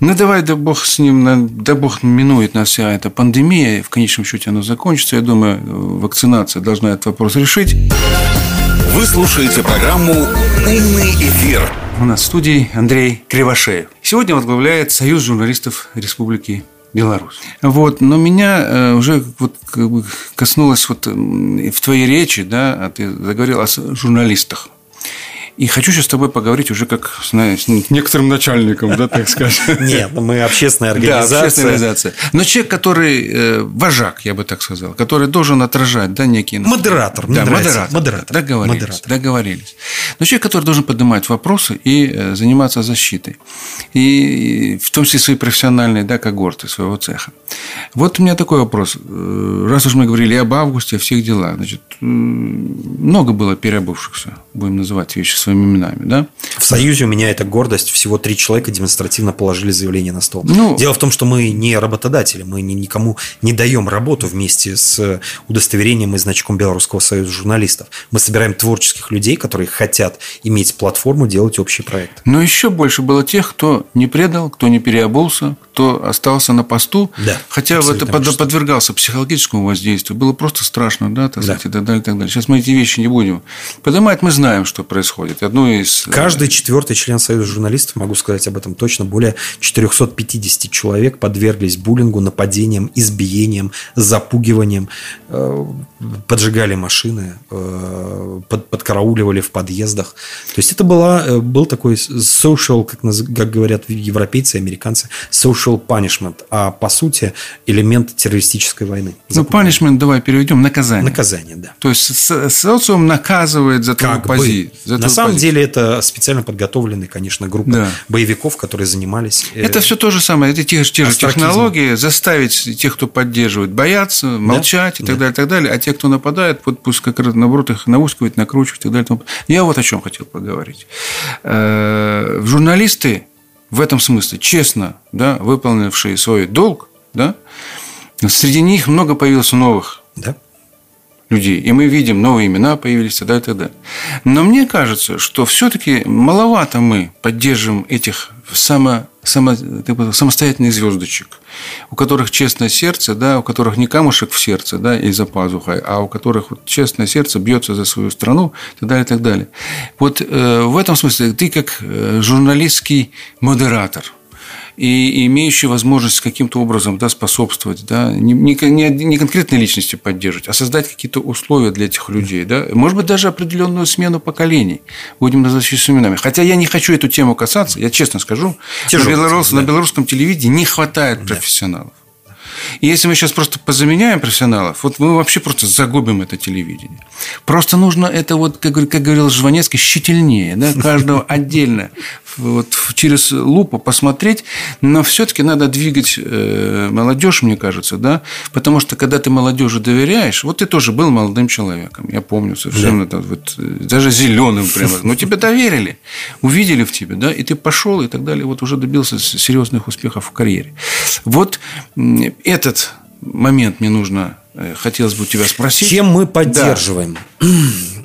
Ну, давай, да бог с ним, да бог минует нас вся эта пандемия, в конечном счете она закончится. Я думаю, вакцинация должна этот вопрос решить. Вы слушаете программу «Умный эфир». У нас в студии Андрей Кривошеев. Сегодня возглавляет Союз журналистов Республики Беларусь. Вот, но меня э, уже вот как бы коснулось вот в твоей речи, да, а ты заговорил о журналистах. И хочу сейчас с тобой поговорить уже как знаешь, с некоторым начальником, да, так скажем. *laughs* Нет, ну, мы общественная организация. Да, общественная организация. Но человек, который э, вожак, я бы так сказал, который должен отражать, да, некие... Модератор. Да, модератор. Модератор. Договорились. Модератор. Договорились. Но человек, который должен поднимать вопросы и э, заниматься защитой. И в том числе свои профессиональные, да, когорты своего цеха. Вот у меня такой вопрос. Э, раз уж мы говорили об августе, о всех делах, значит, много было переобувшихся, будем называть вещи своими своими именами, да? В Союзе у меня это гордость. Всего три человека демонстративно положили заявление на стол. Ну- Дело в том, что мы не работодатели, мы ни- никому не даем работу вместе с удостоверением и значком Белорусского союза журналистов. Мы собираем творческих людей, которые хотят иметь платформу, делать общий проект. Но еще больше было тех, кто не предал, кто не переобулся, кто остался на посту, Да, хотя в это под- подвергался психологическому воздействию. Было просто страшно, да, так Да. сказать, и так далее, и так далее. Сейчас мы эти вещи не будем поднимать, мы знаем, что происходит. Одно из... э, Каждый четвертый член Союза журналистов, могу сказать об этом точно, более 450 человек подверглись буллингу, нападениям, избиениям, запугиваниям, э, поджигали машины, э, под- подкарауливали в подъездах. То есть это была, был такой social, как, как говорят европейцы американцы, social punishment, а по сути элемент террористической войны. Ну, punishment давай переведем, наказание. Наказание, да. То есть со- социум наказывает за твою Как бы. пози- за На твою самом деле это специально подготовленные, конечно, группы Да. боевиков, которые занимались. э, Это все то же самое, это те, же- те же технологии, заставить тех, кто поддерживает, бояться, молчать и так далее, и так далее. А те, кто нападает, вот пусть как раз наоборот их наускивать, накручивать и так далее. Я вот о чем хотел поговорить. Э, Журналисты в этом смысле честно да, выполнившие свой долг, да, среди них много появилось новых Да? Людей. И мы видим, новые имена появились, далее, и далее. Но мне кажется, что все-таки маловато мы поддерживаем этих само, само, бы самостоятельных звездочек, у которых честное сердце, да, у которых не камушек в сердце, да, и за пазухой, а у которых вот честное сердце бьется за свою страну, и так далее, и так далее. Вот э, в этом смысле ты как э, журналистский модератор – и имеющий возможность каким-то образом да, способствовать, да, не, не, не- конкретной личности поддерживать, а создать какие-то условия для этих людей. Да. Может быть, даже определенную смену поколений. Будем называть именами. Хотя я не хочу эту тему касаться, я честно скажу, Тяжелая на, белорус- тема, на да. белорусском телевидении не хватает профессионалов. И если мы сейчас просто позаменяем профессионалов, вот мы вообще просто загубим это телевидение. Просто нужно это, вот, как, как говорил Жванецкий, щительнее, да, каждого отдельно вот, через лупу посмотреть, но все-таки надо двигать э, молодежь, мне кажется, да, потому что когда ты молодежи доверяешь, вот ты тоже был молодым человеком, я помню совершенно, да, вот, э, даже зеленым прямо, но тебе доверили, увидели в тебе, да, и ты пошел и так далее, вот уже добился серьезных успехов в карьере. Вот этот момент мне нужно, э, хотелось бы у тебя спросить. Чем мы поддерживаем? Э,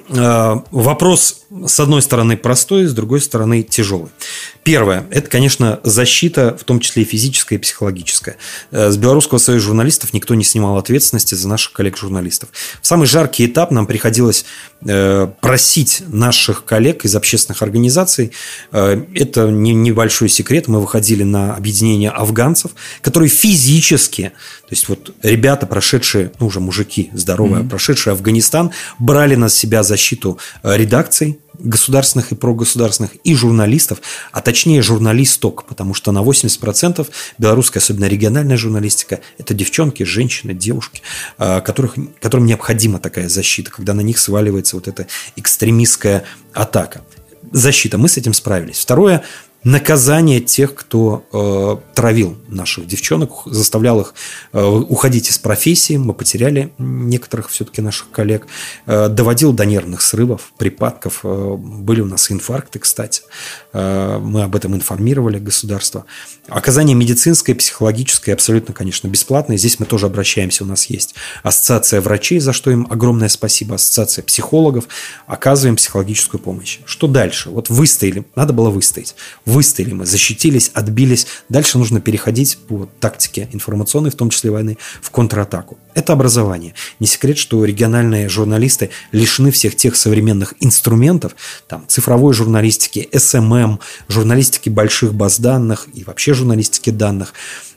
Вопрос, с одной стороны, простой, с другой стороны, тяжелый. Первое – это, конечно, защита, в том числе и физическая, и психологическая. Э, С Белорусского союза журналистов никто не снимал ответственности за наших коллег-журналистов. В самый жаркий этап нам приходилось э, просить наших коллег из общественных организаций. Э, Это не- небольшой секрет. Мы выходили на объединение афганцев, которые физически, то есть вот ребята, прошедшие, ну уже мужики здоровые, прошедшие Афганистан, брали на себя защиту э, редакций государственных и прогосударственных, и журналистов, а точнее журналисток, потому что на 80% белорусская, особенно региональная журналистика, это девчонки, женщины, девушки, э, которых, которым необходима такая защита, когда на них сваливается вот эта экстремистская атака. Защита, мы с этим справились. Второе, наказание тех, кто э, травил наших девчонок, заставлял их э, уходить из профессии. Мы потеряли некоторых все-таки наших коллег. Э, доводил до нервных срывов, припадков. Э, были у нас инфаркты, кстати. Э, мы об этом информировали государство. Оказание медицинское, психологическое абсолютно, конечно, бесплатное. Здесь мы тоже обращаемся. У нас есть ассоциация врачей, за что им огромное спасибо. Ассоциация психологов. Оказываем психологическую помощь. Что дальше? Вот выстояли. Надо было выстоять. Выстояли мы, защитились, отбились. Дальше нужно переходить по тактике информационной, в том числе войны, в контратаку. Это образование. Не секрет, что региональные журналисты лишены всех тех современных инструментов, там, цифровой журналистики, SMM, журналистики больших баз данных и вообще журналистики данных,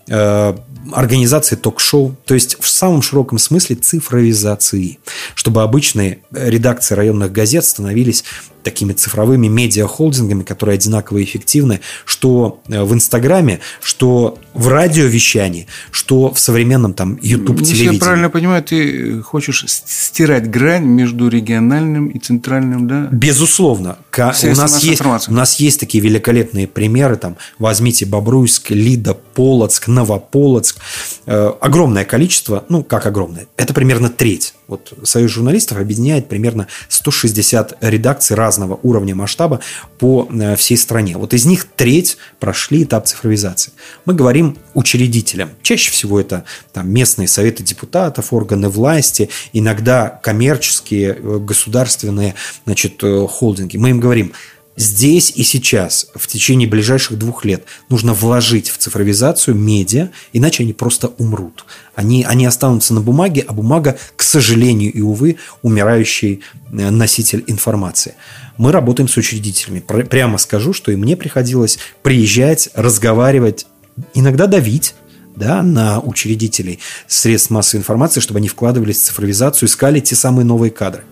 э, организации ток-шоу, то есть в самом широком смысле цифровизации, чтобы обычные редакции районных газет становились такими цифровыми медиахолдингами, которые одинаково эффективны, что э, в Инстаграме, что в радиовещании, что в современном там YouTube Если телевидении. я правильно понимаю, ты хочешь с- стирать грань между региональным и центральным, да? Безусловно. У нас, есть, у нас есть такие великолепные примеры. Там, возьмите Бобруйск, Лида, Полоцк, Новополоцк. Э, огромное количество, ну, как огромное, это примерно треть. Вот Союз журналистов объединяет примерно 160 редакций разного уровня масштаба по э, всей стране. Вот из них треть прошли этап цифровизации. Мы говорим учредителям. Чаще всего это там, местные советы депутатов, органы власти, иногда коммерческие, э, государственные значит, э, холдинги. Мы им говорим, здесь и сейчас, в течение ближайших двух лет, нужно вложить в цифровизацию медиа, иначе они просто умрут. Они, они останутся на бумаге, а бумага, к сожалению и увы, умирающий э, носитель информации. Мы работаем с учредителями. Прямо скажу, что и мне приходилось приезжать, разговаривать, иногда давить, да, на учредителей средств массовой информации, чтобы они вкладывались в цифровизацию, искали те самые новые кадры.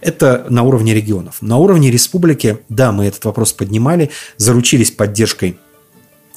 Это на уровне регионов. На уровне республики, да, мы этот вопрос поднимали, заручились поддержкой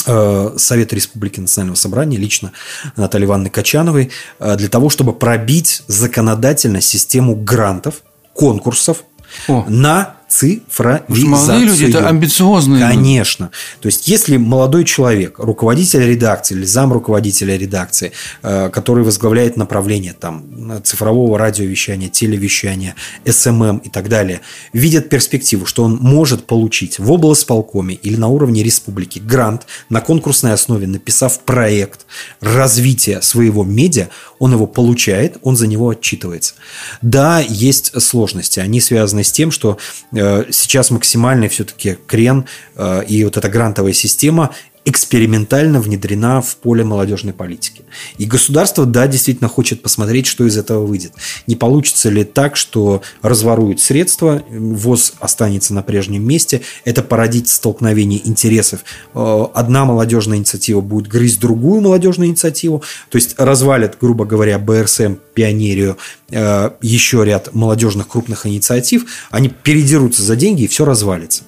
э, Совета Республики Национального Собрания, лично Натальи Ивановны Качановой, э, для того, чтобы пробить законодательно систему грантов, конкурсов О. на цифровизацию. Молодые люди – это амбициозные. Конечно. То есть, если молодой человек, руководитель редакции или зам руководителя редакции, э, который возглавляет направление там, цифрового радиовещания, телевещания, SMM и так далее, видит перспективу, что он может получить в облсполкоме или на уровне республики грант на конкурсной основе, написав проект развития своего медиа, он его получает, он за него отчитывается. Да, есть сложности. Они связаны с тем, что Э, сейчас максимальный все-таки крен э, и вот эта грантовая система экспериментально внедрена в поле молодежной политики. И государство, да, действительно хочет посмотреть, что из этого выйдет. Не получится ли так, что разворуют средства, ВОЗ останется на прежнем месте, это породит столкновение интересов. Э, одна молодежная инициатива будет грызть другую молодежную инициативу, то есть развалят, грубо говоря, БРСМ, Пионерию, э, еще ряд молодежных крупных инициатив, они передерутся за деньги и все развалится.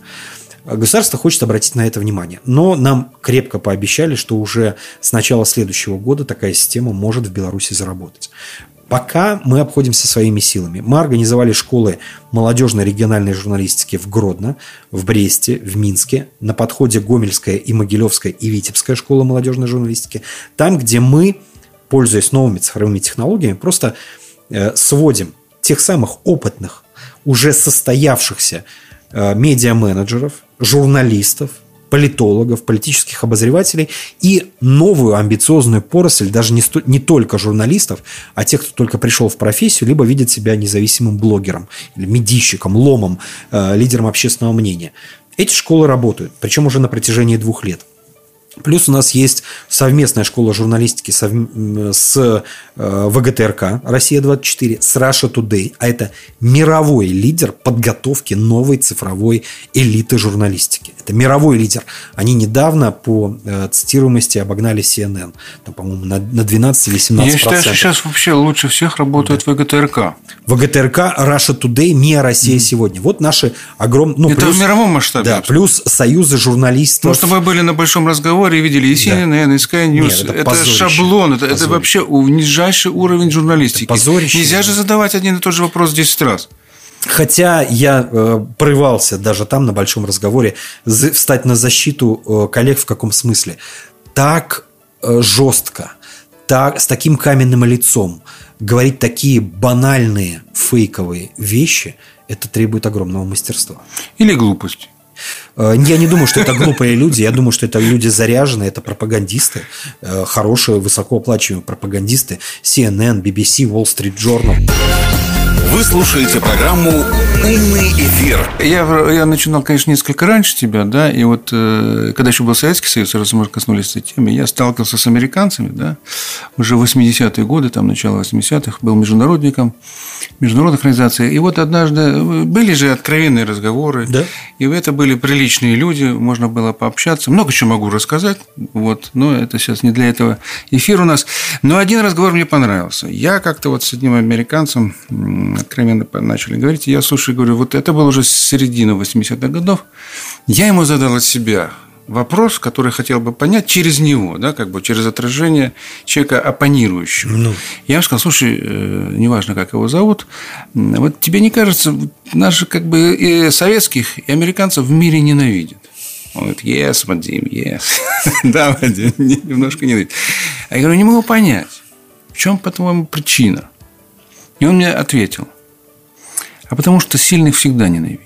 Государство хочет обратить на это внимание. Но нам крепко пообещали, что уже с начала следующего года такая система может в Беларуси заработать. Пока мы обходимся своими силами. Мы организовали школы молодежной региональной журналистики в Гродно, в Бресте, в Минске, на подходе Гомельская и Могилевская и Витебская школа молодежной журналистики. Там, где мы, пользуясь новыми цифровыми технологиями, просто э, сводим тех самых опытных, уже состоявшихся э, медиа-менеджеров, журналистов, политологов, политических обозревателей и новую амбициозную поросль, даже не, сто, не только журналистов, а тех, кто только пришел в профессию, либо видит себя независимым блогером, или медийщиком, ломом, э, лидером общественного мнения. Эти школы работают, причем уже на протяжении двух лет – Плюс у нас есть совместная школа журналистики с э, ВГТРК «Россия-24», с Russia Today, а это мировой лидер подготовки новой цифровой элиты журналистики. Это мировой лидер. Они недавно по э, цитируемости обогнали CNN, там, по-моему, на, на 12 или 17 Я считаю, что сейчас вообще лучше всех работает да. ВГТРК. ВГТРК, Russia Today, МИА Россия mm. сегодня. Вот наши огромные... Ну, это плюс, в мировом масштабе. Да, плюс союзы журналистов. Ну, чтобы были на большом разговоре разговоре видели и CNN, да. и Sky News. Нет, это, это шаблон, это, это вообще нижайший уровень журналистики. позорище. Нельзя же задавать один и тот же вопрос 10 раз. Хотя я э, порывался даже там на большом разговоре встать на защиту э, коллег в каком смысле. Так э, жестко, так, с таким каменным лицом говорить такие банальные фейковые вещи, это требует огромного мастерства. Или глупости. Э, я не думаю, что это глупые люди. Я думаю, что это люди заряженные, это пропагандисты, э, хорошие, высокооплачиваемые пропагандисты. CNN, BBC, Wall Street Journal. Вы слушаете программу «Умный эфир». Я, я начинал, конечно, несколько раньше тебя, да, и вот э, когда еще был Советский Союз, раз мы коснулись этой темы, я сталкивался с американцами, да, уже в 80-е годы, там, начало 80-х, был международником, международных организаций. И вот однажды были же откровенные разговоры, да? и это были приличные люди, можно было пообщаться. Много чего могу рассказать, вот, но это сейчас не для этого эфир у нас. Но один разговор мне понравился. Я как-то вот с одним американцем откровенно начали говорить. Я, слушай, говорю, вот это было уже с середины 80-х годов. Я ему задал от себя вопрос, который хотел бы понять через него, да, как бы через отражение человека оппонирующего. Ну. Я ему сказал, слушай, э, неважно, как его зовут, вот тебе не кажется, наши как бы и советских, и американцев в мире ненавидят? Он говорит, yes, Вадим, yes. *laughs* да, Вадим, *laughs* немножко ненавидит. А я говорю, не могу понять, в чем, по-твоему, причина? И он мне ответил, а потому что сильных всегда ненавидят.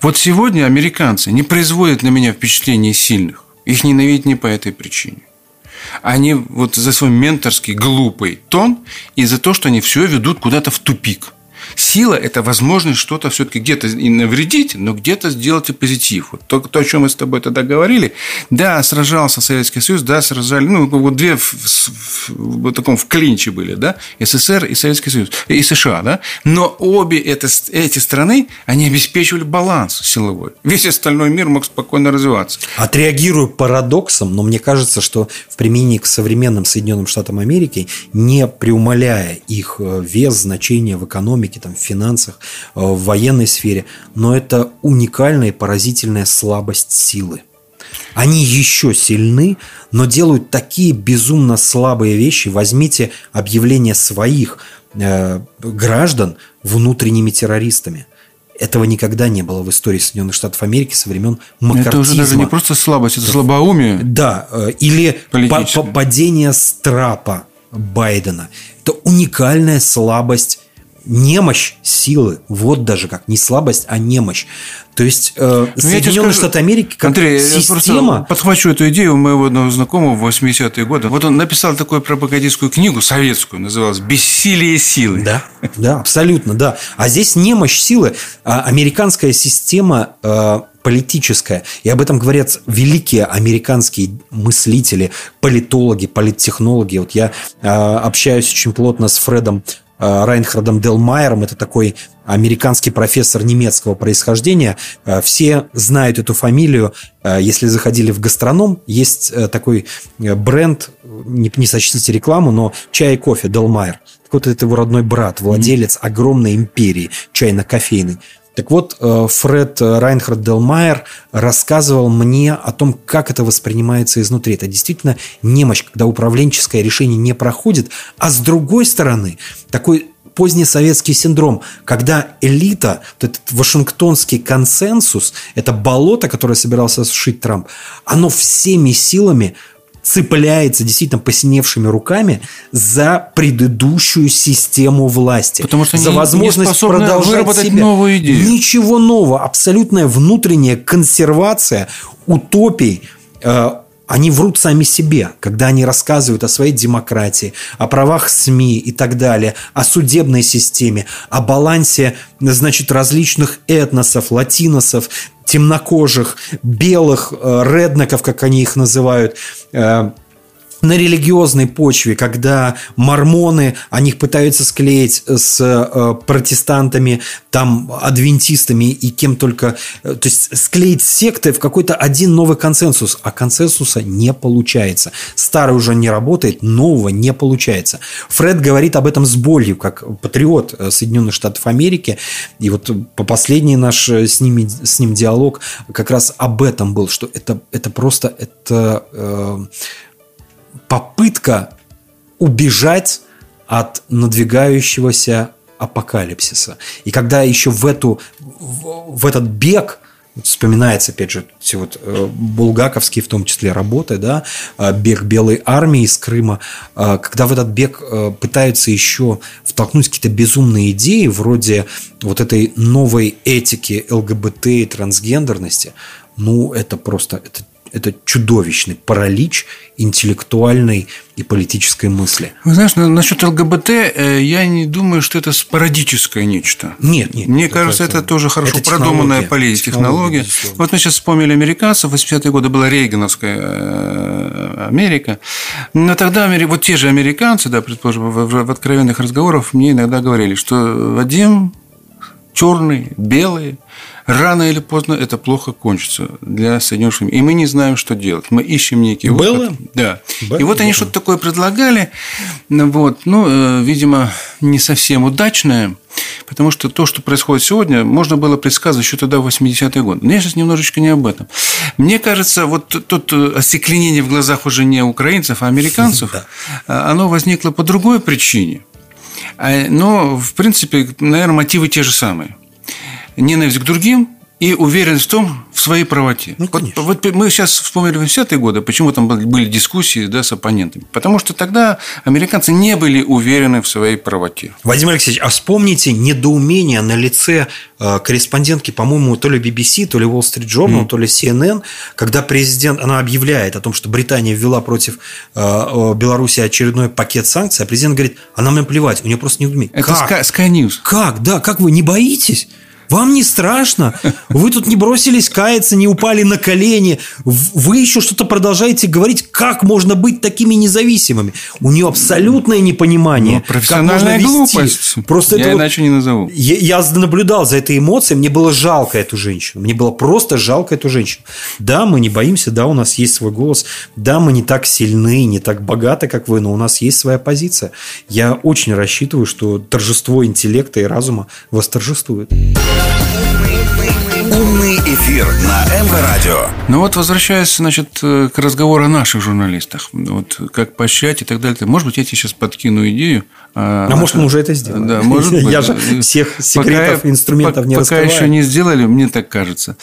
Вот сегодня американцы не производят на меня впечатление сильных. Их ненавидят не по этой причине. Они вот за свой менторский глупый тон и за то, что они все ведут куда-то в тупик – Сила – это возможность что-то все-таки где-то и навредить, но где-то сделать и позитив. Вот то, то, о чем мы с тобой тогда говорили. Да, сражался Советский Союз, да, сражали, ну, вот две в, в, в, в таком в клинче были, да, СССР и Советский Союз, и США, да, но обе это, эти страны, они обеспечивали баланс силовой. Весь остальной мир мог спокойно развиваться. Отреагирую парадоксом, но мне кажется, что в применении к современным Соединенным Штатам Америки, не преумоляя их э, вес, значение в экономике, там, в финансах, э, в военной сфере, но это уникальная и поразительная слабость силы. Они еще сильны, но делают такие безумно слабые вещи. Возьмите объявление своих э, граждан внутренними террористами. Этого никогда не было в истории Соединенных Штатов Америки со времен макартизма. Это уже даже не просто слабость, это слабоумие. Да, э, или падение страпа Байдена. Это уникальная слабость немощь силы. Вот даже как. Не слабость, а немощь. То есть э, ну, Соединенные Штаты Америки как Андрей, система... Я подхвачу эту идею у моего одного знакомого в 80-е годы. Вот он написал такую пропагандистскую книгу советскую, называлась «Бессилие силы». Да, да, абсолютно, да. А здесь немощь силы. А американская система э, политическая. И об этом говорят великие американские мыслители, политологи, политтехнологи. Вот я э, общаюсь очень плотно с Фредом Райнхардом Делмайером. Это такой американский профессор немецкого происхождения. Э, все знают эту фамилию. Э, если заходили в гастроном, есть такой бренд, не, не сочтите рекламу, но чай и кофе Делмайер. Так вот, это его родной брат, владелец огромной империи чайно-кофейной. Так вот, э, Фред Райнхард Делмайер рассказывал мне о том, как это воспринимается изнутри. Это действительно немощь, когда управленческое решение не проходит. А с другой стороны, такой поздний советский синдром, когда элита, вот этот вашингтонский консенсус, это болото, которое собирался сшить Трамп, оно всеми силами цепляется действительно посиневшими руками за предыдущую систему власти. Потому что за не, возможность не продолжать выработать себя. новую идею. Ничего нового. Абсолютная внутренняя консервация утопий э, они врут сами себе, когда они рассказывают о своей демократии, о правах СМИ и так далее, о судебной системе, о балансе, значит, различных этносов, латиносов, темнокожих, белых, э, реднеков, как они их называют, э, на религиозной почве, когда мормоны, они их пытаются склеить с э, протестантами, там, адвентистами и кем только, э, то есть склеить секты в какой-то один новый консенсус, а консенсуса не получается. Старый уже не работает, нового не получается. Фред говорит об этом с болью, как патриот э, Соединенных Штатов Америки, и вот по последний наш с, ними, с ним диалог как раз об этом был, что это, это просто, это... Э, попытка убежать от надвигающегося апокалипсиса. И когда еще в, эту, в, этот бег вспоминается, опять же, все вот э, булгаковские в том числе работы, да, э, бег белой армии из Крыма, э, когда в этот бег пытаются еще втолкнуть какие-то безумные идеи вроде вот этой новой этики ЛГБТ и трансгендерности, ну, это просто, это это чудовищный паралич интеллектуальной и политической мысли. Вы знаешь, насчет ЛГБТ э, я не думаю, что это спорадическое нечто. Нет, нет. Мне это кажется, это, это тоже хорошо это продуманная политтехнология. Вот мы сейчас вспомнили американцев. В 80-е годы была Рейгановская э, Америка. Но тогда вот те же американцы, да, предположим, в откровенных разговорах мне иногда говорили, что Вадим черный, белый, рано или поздно это плохо кончится для Соединенных Штатов. И мы не знаем, что делать. Мы ищем некий Было? выход. Да. Было? И вот они что-то такое предлагали. Вот. Ну, э, видимо, не совсем удачное. Потому что то, что происходит сегодня, можно было предсказывать еще тогда, в 80-е годы. Но я сейчас немножечко не об этом. Мне кажется, вот тут э, остекленение в глазах уже не украинцев, а американцев, а, оно возникло по другой причине. А, но, в принципе, наверное, мотивы те же самые ненависть к другим и уверенность в том, в своей правоте. Ну, вот, вот мы сейчас вспомнили 80-е годы, почему там были дискуссии да, с оппонентами. Потому что тогда американцы не были уверены в своей правоте. Владимир Алексеевич, а вспомните недоумение на лице э, корреспондентки, по-моему, то ли BBC, то ли Wall Street Journal, mm. то ли CNN, когда президент, она объявляет о том, что Британия ввела против э, Беларуси очередной пакет санкций, а президент говорит, а нам наплевать, у нее просто недоумение. Это как? Sky News. Как? Да, как вы не боитесь? Вам не страшно? Вы тут не бросились каяться, не упали на колени. Вы еще что-то продолжаете говорить, как можно быть такими независимыми. У нее абсолютное непонимание. Ну, профессиональная как можно глупость. Просто я это иначе вот... не назову. Я, я наблюдал за этой эмоцией, мне было жалко эту женщину. Мне было просто жалко эту женщину. Да, мы не боимся, да, у нас есть свой голос. Да, мы не так сильны, не так богаты, как вы, но у нас есть своя позиция. Я очень рассчитываю, что торжество интеллекта и разума восторжествует. wait, wait, wait. Умный эфир на МВ Радио. Ну вот, возвращаясь, значит, к разговору о наших журналистах, вот как поощрять и так далее. Может быть, я тебе сейчас подкину идею. А, а может, мы уже это сделали. Да, может *laughs* быть. Я же всех секретов, пока, инструментов не пока раскрываю. Пока еще не сделали, мне так кажется.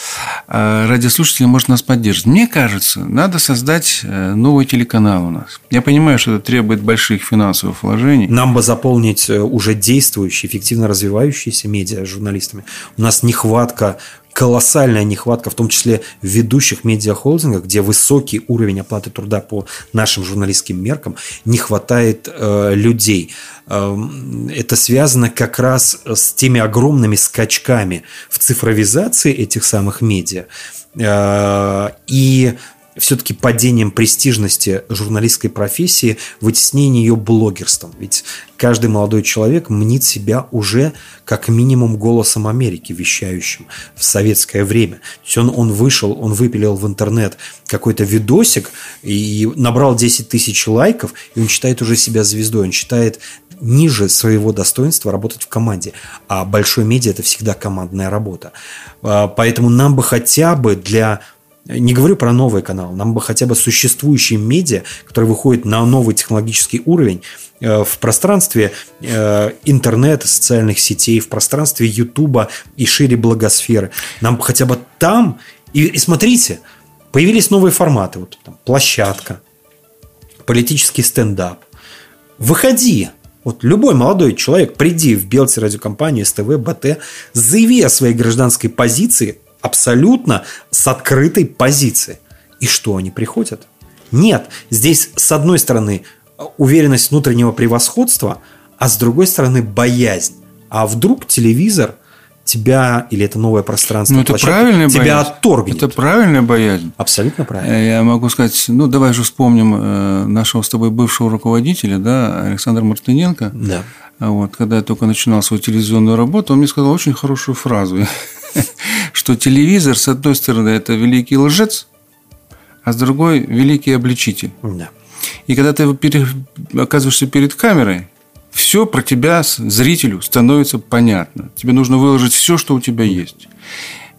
А радиослушатели, может, нас поддержат. Мне кажется, надо создать э, новый телеканал у нас. Я понимаю, что это требует больших финансовых вложений. Нам бы заполнить э, уже действующие, эффективно развивающиеся медиа журналистами. У нас нехватка колоссальная нехватка, в том числе в ведущих медиахолдингах, где высокий уровень оплаты труда по нашим журналистским меркам, не хватает э, людей. Э, это связано как раз с теми огромными скачками в цифровизации этих самых медиа. Э, и все-таки падением престижности журналистской профессии, вытеснение ее блогерством. Ведь каждый молодой человек мнит себя уже как минимум голосом Америки, вещающим в советское время. То есть он, он вышел, он выпилил в интернет какой-то видосик и набрал 10 тысяч лайков, и он считает уже себя звездой. Он считает ниже своего достоинства работать в команде. А большой медиа – это всегда командная работа. А, поэтому нам бы хотя бы для не говорю про новый канал, нам бы хотя бы существующие медиа, которые выходят на новый технологический уровень, э, в пространстве э, интернета, социальных сетей, в пространстве Ютуба и шире благосферы. Нам хотя бы там... И, и смотрите, появились новые форматы. Вот там, площадка, политический стендап. Выходи, вот любой молодой человек, приди в Белте радиокомпанию, СТВ, БТ, заяви о своей гражданской позиции, абсолютно с открытой позиции. И что, они приходят? Нет, здесь с одной стороны уверенность внутреннего превосходства, а с другой стороны боязнь. А вдруг телевизор тебя, или это новое пространство, ну, это правильная тебя боязнь. отторгнет. Это правильная боязнь. Абсолютно правильно. Э, я могу сказать, ну, давай же вспомним э, нашего с тобой бывшего руководителя, да, Александра Мартыненко. Да. Вот, когда я только начинал свою телевизионную работу, он мне сказал очень хорошую фразу. *laughs* *laughs* что телевизор, с одной стороны, это великий лжец, а с другой – великий обличитель. Да. И когда ты оказываешься перед камерой, все про тебя зрителю становится понятно. Тебе нужно выложить все, что у тебя есть.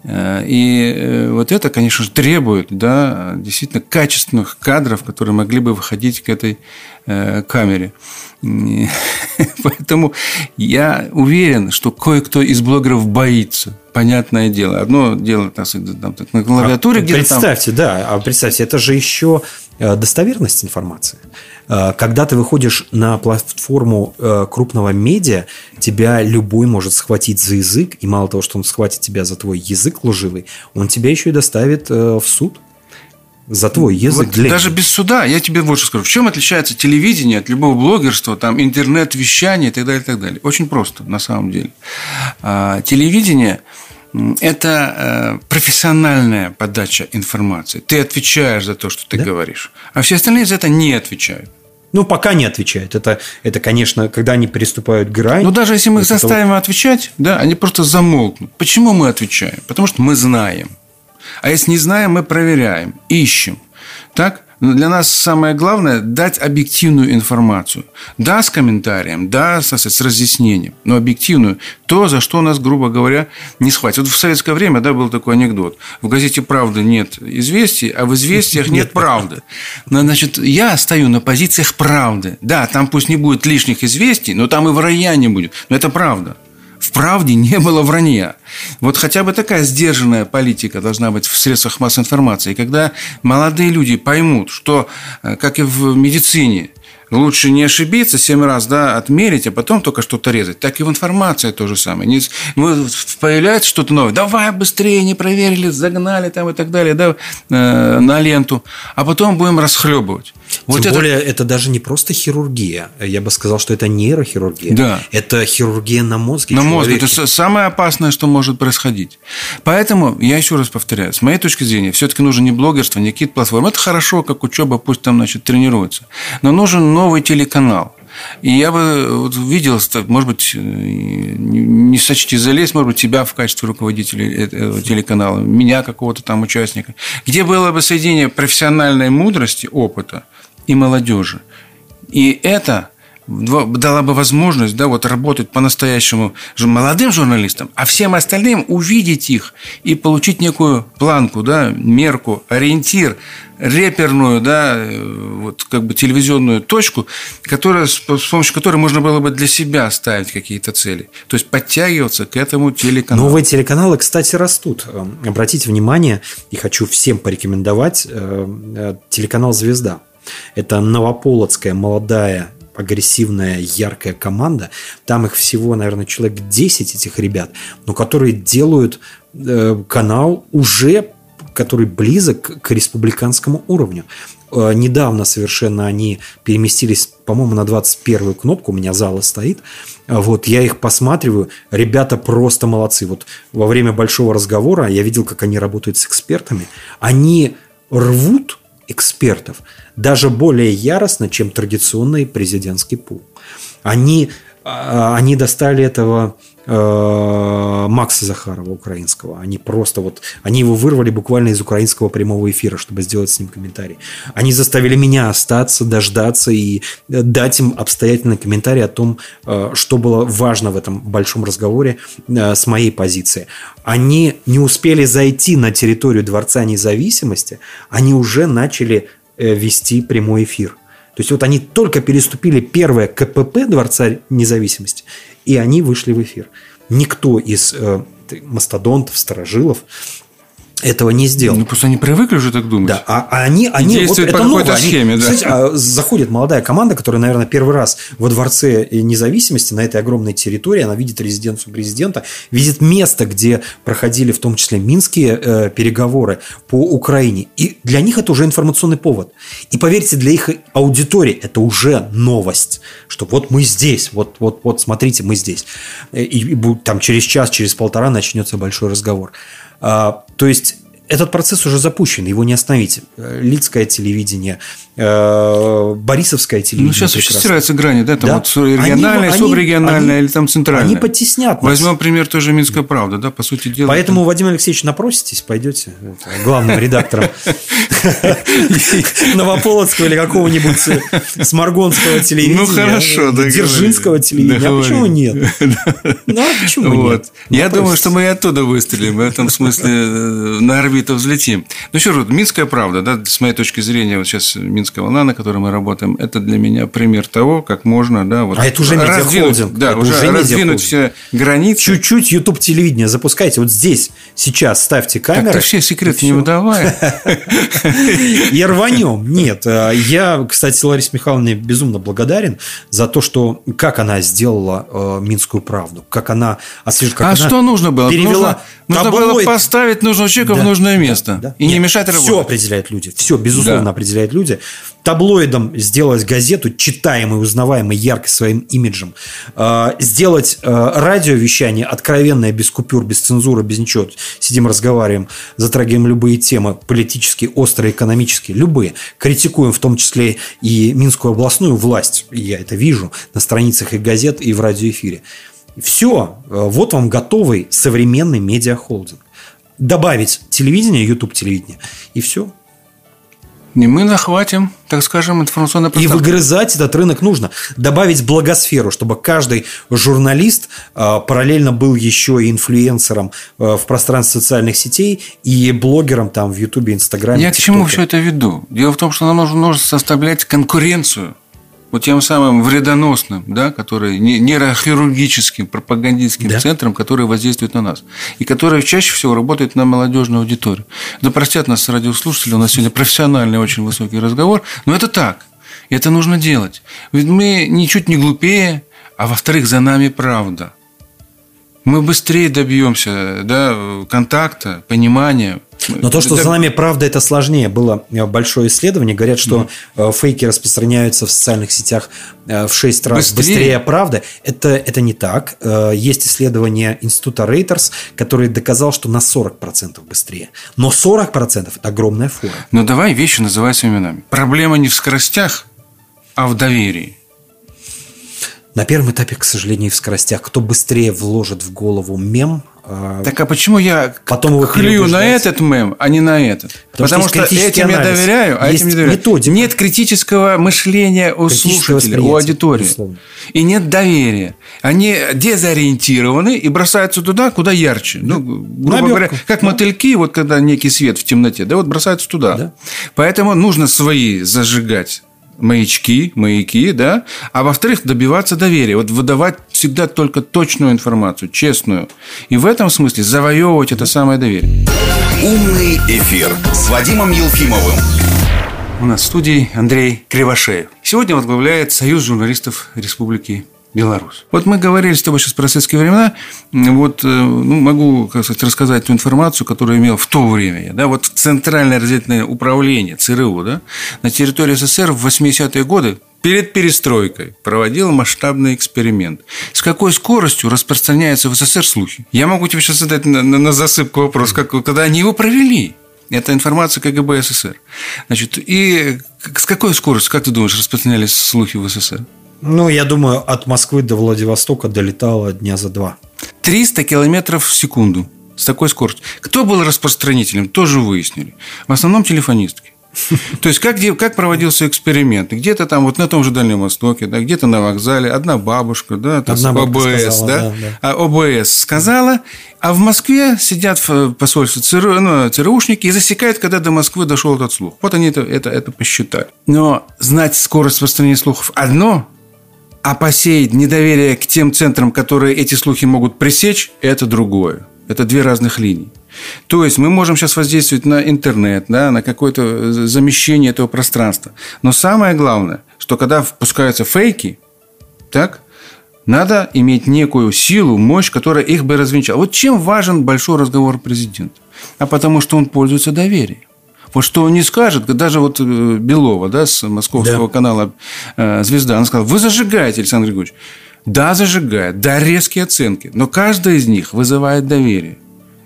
Э, и э, вот это, конечно же, требует да, действительно качественных кадров, которые могли бы выходить к этой э, камере. *laughs* Поэтому я уверен, что кое-кто из блогеров боится. Понятное дело. Одно дело там, на клавиатуре а где-то Представьте, там... да. А представьте, это же еще достоверность информации. Когда ты выходишь на платформу крупного медиа, тебя любой может схватить за язык, и мало того, что он схватит тебя за твой язык лживый, он тебя еще и доставит в суд за твой язык. Вот для... Даже без суда, я тебе больше скажу. В чем отличается телевидение от любого блогерства, там, интернет-вещания и так далее, и так далее? Очень просто, на самом деле. А, телевидение – это э, профессиональная подача информации. Ты отвечаешь за то, что ты да? говоришь. А все остальные за это не отвечают. Ну, пока не отвечают. Это, это, конечно, когда они переступают грань. Ну, даже если мы их заставим вот... отвечать, да, они просто замолкнут. Почему мы отвечаем? Потому что мы знаем. А если не знаем, мы проверяем, ищем. Так? Но для нас самое главное – дать объективную информацию. Да, с комментарием, да, с, с разъяснением, но объективную. То, за что нас, грубо говоря, не схватит. Вот в советское время да, был такой анекдот. В газете «Правда» нет известий, а в известиях *laughs* нет правды. Значит, я стою на позициях правды. Да, там пусть не будет лишних известий, но там и в рая не будет. Но это правда в правде не было вранья. Вот хотя бы такая сдержанная политика должна быть в средствах массовой информации. Когда молодые люди поймут, что, э, как и в медицине, лучше не ошибиться, семь раз да, отмерить, а потом только что-то резать. Так и в информации то же самое. Не, появляется что-то новое. Давай быстрее, не проверили, загнали там и так далее да, э, на ленту. А потом будем расхлебывать. Вот Тем это... более, это даже не просто хирургия. Я бы сказал, что это нейрохирургия. Да. Это хирургия на мозге. На мозге. Это самое опасное, что может происходить. Поэтому, я еще раз повторяю, с моей точки зрения, все-таки нужно не блогерство, не какие-то платформы. Это хорошо, как учеба, пусть там, значит, тренируется. Но нужен новый телеканал. И я бы вот видел, может быть, не сочти залезть, может быть, тебя в качестве руководителя этого телеканала, меня какого-то там участника, где было бы соединение профессиональной мудрости, опыта и молодежи. И это дала бы возможность да, вот работать по-настоящему молодым журналистам, а всем остальным увидеть их и получить некую планку, да, мерку, ориентир, реперную, да, э, вот как бы телевизионную точку, которая, с помощью которой можно было бы для себя ставить какие-то цели. То есть подтягиваться к этому телеканалу. Новые телеканалы, кстати, растут. Эм, обратите внимание, и хочу всем порекомендовать э, э, телеканал «Звезда». Это новополоцкая молодая агрессивная, яркая команда. Там их всего, наверное, человек 10 этих ребят, но которые делают э, канал уже который близок к республиканскому уровню. Э, недавно совершенно они переместились, по-моему, на 21-ю кнопку, у меня зала стоит. Вот, я их посматриваю, ребята просто молодцы. Вот во время большого разговора я видел, как они работают с экспертами. Они рвут экспертов даже более яростно, чем традиционный президентский пул. Они, а, они достали этого э, Макса Захарова украинского. Они просто вот, они его вырвали буквально из украинского прямого эфира, чтобы сделать с ним комментарий. Они заставили меня остаться, дождаться и дать им обстоятельный комментарий о том, э, что было важно в этом большом разговоре э, с моей позиции. Они не успели зайти на территорию Дворца независимости, они уже начали Э, вести прямой эфир. То есть вот они только переступили первое КПП Дворца независимости, и они вышли в эфир. Никто из э, мастодонтов, сторожилов этого не сделал. Ну, просто они привыкли уже так думать. Да, а, а они, они вот это новое. Схеме, они, да. Кстати, а, заходит молодая команда, которая, наверное, первый раз во Дворце независимости на этой огромной территории, она видит резиденцию президента, видит место, где проходили в том числе минские э, переговоры по Украине. И для них это уже информационный повод. И поверьте, для их аудитории это уже новость, что вот мы здесь, вот, вот, вот смотрите, мы здесь. И, и там через час, через полтора начнется большой разговор. А, то есть этот процесс уже запущен, его не остановить. Лицкое телевидение, э, Борисовское телевидение. Ну, сейчас вообще стираются грани, да, там да? вот региональное, они, субрегиональное они, или там центральное. Они потеснят нас. Возьмем пример тоже Минская правда, да, по сути дела. Поэтому, это... Владимир Алексеевич, напроситесь, пойдете главным редактором *laughs* Новополоцкого или какого-нибудь Сморгонского телевидения. Ну, хорошо, да. Дзержинского телевидения. А почему нет? *laughs* Ну, а почему нет? Я думаю, что мы и оттуда выстрелим. В этом смысле э, на орбиту взлетим. Ну, еще раз, Минская правда, да, с моей точки зрения, вот сейчас Минская волна, на которой мы работаем, это для меня пример того, как можно, да, вот а это уже раздвинуть, да, это уже, уже раздвинуть все границы. Чуть-чуть YouTube телевидение запускайте. Вот здесь, сейчас ставьте камеры. Так ты все секреты не выдавай. *laughs* И рванем. Нет, э, я, кстати, Ларисе Михайловне безумно благодарен за то, что как она сделала э, Минскую правду, как она. А что нужно было? Перевела Нужно было поставить нужного человека в нужное место да. и Нет, не мешать работать. Все определяют люди. Все, безусловно, да. определяют люди. Таблоидом сделать газету, читаемой, узнаваемой, яркой своим имиджем. Э, сделать э, радиовещание откровенное, без купюр, без цензуры, без ничего. Сидим, разговариваем, затрагиваем любые темы, политические, острые, экономические, любые. Критикуем в том числе и Минскую областную власть. Я это вижу на страницах и газет, и в радиоэфире. Все, э, вот вам готовый современный медиахолдинг добавить телевидение, YouTube телевидение, и все. И мы нахватим, так скажем, информационное пространство. И выгрызать этот рынок нужно. Добавить благосферу, чтобы каждый журналист э, параллельно был еще и инфлюенсером э, в пространстве социальных сетей и блогером там в Ютубе, Инстаграме. Я к чему все это веду? Дело в том, что нам нужно, нужно составлять конкуренцию вот тем самым вредоносным, да, который нейрохирургическим, пропагандистским да. центром, который воздействует на нас. И который чаще всего работает на молодежную аудиторию. Да простят нас радиослушатели, у нас сегодня профессиональный очень высокий разговор, но это так. И это нужно делать. Ведь мы ничуть не глупее, а во-вторых, за нами правда. Мы быстрее добьемся да, контакта, понимания, но то, что за нами правда, это сложнее. Было э, большое исследование. Говорят, что mm. фейки распространяются в социальных сетях э, в 6 раз быстрее, быстрее правды. Это, это не так. Есть исследование Института Рейтерс, который доказал, что на 40% быстрее. Но 40% это огромная фора. Но давай вещи называть своими именами. Проблема не в скоростях, а в доверии. На первом этапе, к сожалению, в скоростях. Кто быстрее вложит в голову мем, а, так а почему я потом его клюю на этот мем, а не на этот? Потому, Потому что, что этим анализ. я доверяю, а есть этим не доверяю. Методика. Нет критического мышления у слушателя, у аудитории. Безусловно. И нет доверия. Они дезориентированы и бросаются туда, куда ярче. Ну, грубо Наберку. говоря, как да. мотыльки, вот когда некий свет в темноте, да, вот бросаются туда. Да. Поэтому нужно свои зажигать маячки, маяки, да, а во-вторых, добиваться доверия, вот выдавать всегда только точную информацию, честную. И в этом смысле завоевывать это самое доверие. Умный эфир с Вадимом Елфимовым. У нас в студии Андрей Кривошеев. Сегодня возглавляет Союз журналистов Республики Беларусь. Вот мы говорили с тобой сейчас про советские времена. Вот э, ну, могу как сказать, рассказать ту информацию, которую имел в то время. Да, вот Центральное разведывательное управление ЦРУ да, на территории СССР в 80-е годы перед перестройкой проводил масштабный эксперимент. С какой скоростью распространяются в СССР слухи? Я могу тебе сейчас задать на, на, на засыпку вопрос, как, когда они его провели. Это информация КГБ СССР. Значит, и с какой скоростью, как ты думаешь, распространялись слухи в СССР? Ну, я думаю, от Москвы до Владивостока долетало дня за два. 300 километров в секунду. С такой скоростью. Кто был распространителем, тоже выяснили. В основном телефонистки. *laughs* То есть, как, как проводился эксперимент? Где-то там, вот на том же Дальнем Востоке, да, где-то на вокзале, одна бабушка, да, там одна ОБС, сказала, да, да, да. А ОБС сказала, а в Москве сидят в посольстве ЦРУ, ну, ЦРУшники и засекают, когда до Москвы дошел этот слух. Вот они это, это, это посчитали. Но знать скорость распространения слухов одно, а посеять недоверие к тем центрам, которые эти слухи могут пресечь, это другое. Это две разных линии. То есть мы можем сейчас воздействовать на интернет, да, на какое-то замещение этого пространства. Но самое главное, что когда впускаются фейки, так, надо иметь некую силу, мощь, которая их бы развенчала. Вот чем важен большой разговор президента? А потому что он пользуется доверием. Вот что он не скажет, даже вот э, Белова, да, с московского да. канала э, «Звезда», она сказала, вы зажигаете, Александр Григорьевич. Да, зажигает, да, резкие оценки, но каждая из них вызывает доверие.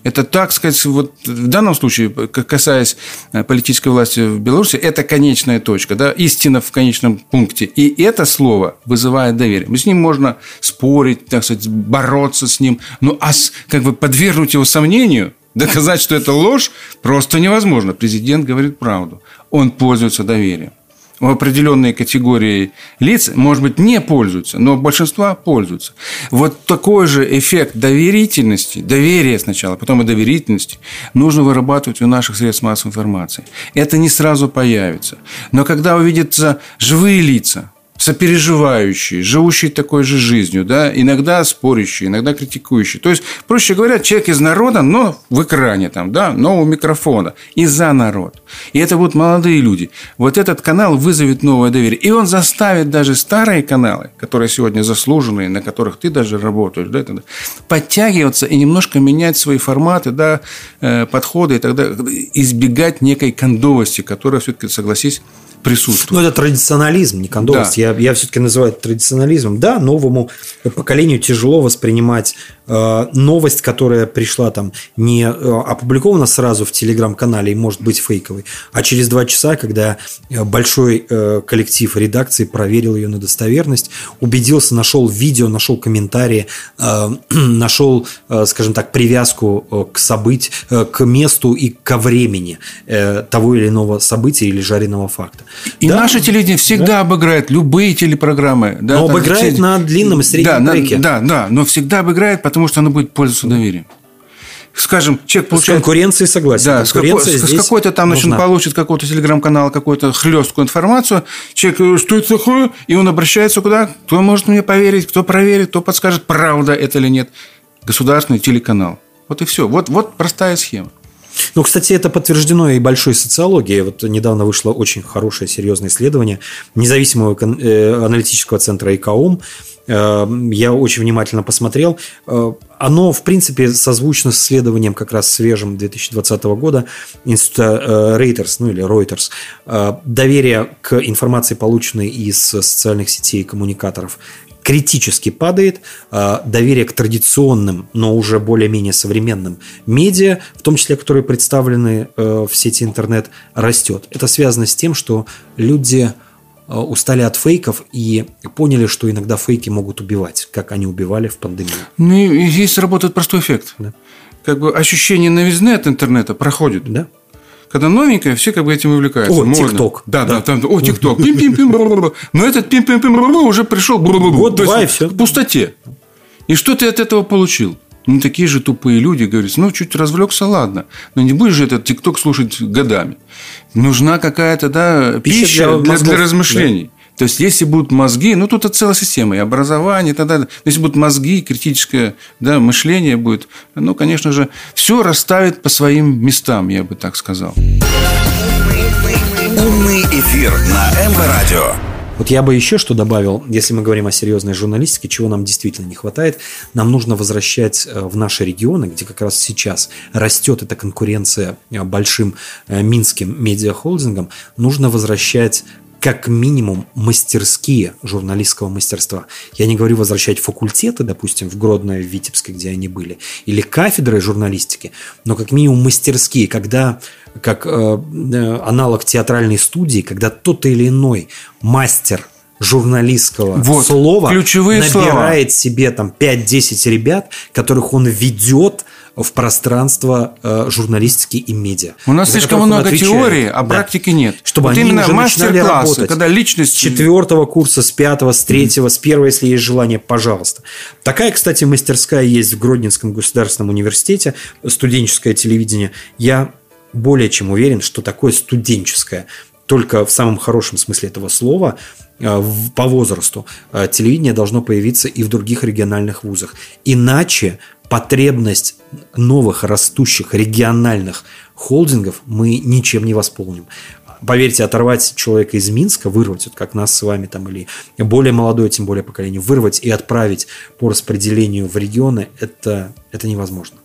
Это, так сказать, вот в данном случае, касаясь э, политической власти в Беларуси, это конечная точка, да, истина в конечном пункте. И это слово вызывает доверие. С ним можно спорить, так сказать, бороться с ним, ну, а как бы подвергнуть его сомнению, доказать, что это ложь, просто невозможно. Президент говорит правду. Он пользуется доверием в определенной категории лиц, может быть, не пользуются, но большинство пользуются. Вот такой же эффект доверительности, доверия сначала, потом и доверительности, нужно вырабатывать у наших средств массовой информации. Это не сразу появится. Но когда увидятся живые лица, сопереживающие, живущие такой же жизнью, да, иногда спорящие, иногда критикующие. То есть, проще говоря, человек из народа, но в экране там, да, но у микрофона, и за народ. И это будут молодые люди. Вот этот канал вызовет новое доверие. И он заставит даже старые каналы, которые сегодня заслуженные, на которых ты даже работаешь, да, подтягиваться и немножко менять свои форматы, да, э, подходы, и тогда избегать некой кондовости, которая все-таки, согласись, присутствует. Ну, это традиционализм, не кондовость. Да. Я, я все-таки называю это традиционализмом. Да, новому поколению тяжело воспринимать Э, новость, которая пришла там не э, опубликована сразу в телеграм-канале и может быть фейковой, а через два часа, когда э, большой коллектив редакции проверил ее на достоверность, убедился, нашел видео, нашел комментарии, *clears throat* нашел, скажем так, привязку к событию, к месту и ко времени того или иного события или жареного факта. И да, наше телевидение всегда да. обыграет любые телепрограммы. Да, но обыграет все... на длинном и среднем да, треке. Да, да, но всегда обыграет, потому что оно будет пользоваться доверием. скажем, человек С получает... конкуренцией согласен. Да, с, какой- Конкуренция с- с здесь какой-то там, значит, он получит какого-то телеграм-канала, какую-то хлесткую информацию. Человек, говорит, что это такое? И он обращается куда? Кто может мне поверить? Кто проверит? Кто подскажет, правда это или нет? Государственный телеканал. Вот и все. Вот, вот простая схема. Ну, кстати, это подтверждено и большой социологией. Вот недавно вышло очень хорошее, серьезное исследование независимого э, аналитического центра ИКАОМ. Э, Я очень внимательно посмотрел. Э, Оно, в принципе, созвучно с исследованием как раз свежим 2020 года института Reuters, ну или Reuters. Доверие к информации, полученной из социальных сетей и коммуникаторов, критически падает, э, доверие к традиционным, но уже более-менее современным медиа, в том числе, которые представлены э, в сети интернет, растет. Это связано с тем, что люди э, устали от фейков и поняли, что иногда фейки могут убивать, как они убивали в пандемию. Ну, и здесь работает простой эффект. Да. Как бы ощущение новизны от интернета проходит. Да? Когда новенькое, все как бы этим увлекаются. О. ТикТок. Да, да, Да. там, о, ТикТок. Пим-пим-пим. Но этот пим-пим-пим уже пришел есть два, и всё. К пустоте. И что ты от этого получил? Ну, такие же тупые люди говорят, ну, чуть развлекся, ладно. Но не будешь же этот ТикТок слушать годами. Нужна какая-то, да, Пища пища, для для, для размышлений. То есть, если будут мозги, ну, тут это целая система, и образование, и так далее. Если будут мозги, критическое да, мышление будет, ну, конечно же, все расставит по своим местам, я бы так сказал. Умный эфир на МВ Радио. Вот я бы еще что добавил, если мы говорим о серьезной журналистике, чего нам действительно не хватает, нам нужно возвращать э, в наши регионы, где как раз сейчас растет эта конкуренция э, большим э, минским медиахолдингом, нужно возвращать как минимум мастерские журналистского мастерства. Я не говорю возвращать факультеты, допустим, в Гродно, в Витебске, где они были, или кафедры журналистики, но как минимум мастерские, когда как э, э, аналог театральной студии, когда тот или иной мастер журналистского Вот, слова ключевые слова. набирает себе там 5-10 ребят, которых он ведет в пространство э, журналистики и медиа. У нас слишком много отвечает. теории, а Да. практики нет. Чтобы вот они именно уже начинали работать. когда личность... С четвертого курса, с пятого, с третьего, с первого, если есть желание, пожалуйста. Такая, кстати, мастерская есть в Гродненском государственном университете, студенческое телевидение. Я более чем уверен, что такое студенческое, только в самом хорошем смысле этого слова, э, по возрасту, э, телевидение должно появиться и в других региональных вузах. Иначе потребность новых растущих региональных холдингов мы ничем не восполним. Поверьте, оторвать человека из Минска, вырвать, вот как нас с вами там, или более молодое, тем более поколение, вырвать и отправить по распределению в регионы, это, это невозможно.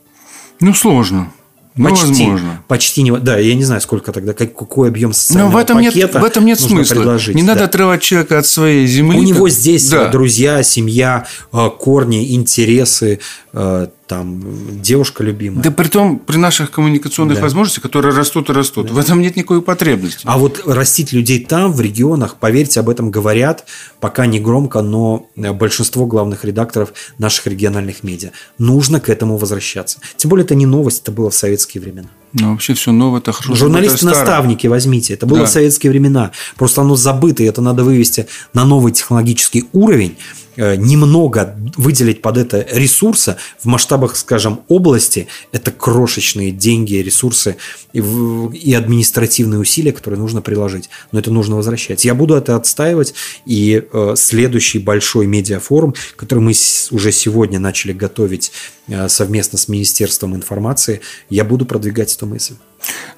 Ну, сложно. Ну, почти, возможно. почти не, да, я не знаю, сколько тогда, как- какой объем Но социального в этом, нет, пакета в этом нет нужно смысла. предложить. Не надо да. отрывать человека от своей земли. У как- него здесь Да. друзья, семья, э, корни, интересы, э, там девушка любимая. Да при том, при наших коммуникационных Да. возможностях, которые растут и растут, в этом нет никакой потребности. А вот растить людей там, в регионах, поверьте, об этом говорят, пока не громко, но э, большинство главных редакторов наших региональных медиа. Нужно к этому возвращаться. Тем более, это не новость, это было в советские времена. Ну, вообще все новое, это хорошо. Журналисты-наставники возьмите. Это было Да. в советские времена. Просто оно забыто, и это надо вывести на новый технологический уровень. Э, Немного выделить под это ресурса в масштабах, скажем, области. Это крошечные деньги, ресурсы и, и административные усилия, которые нужно приложить. Но это нужно возвращать. Я буду это отстаивать. И э, следующий большой медиафорум, который мы уже сегодня начали готовить э, совместно с Министерством информации, я буду продвигать эту мысль.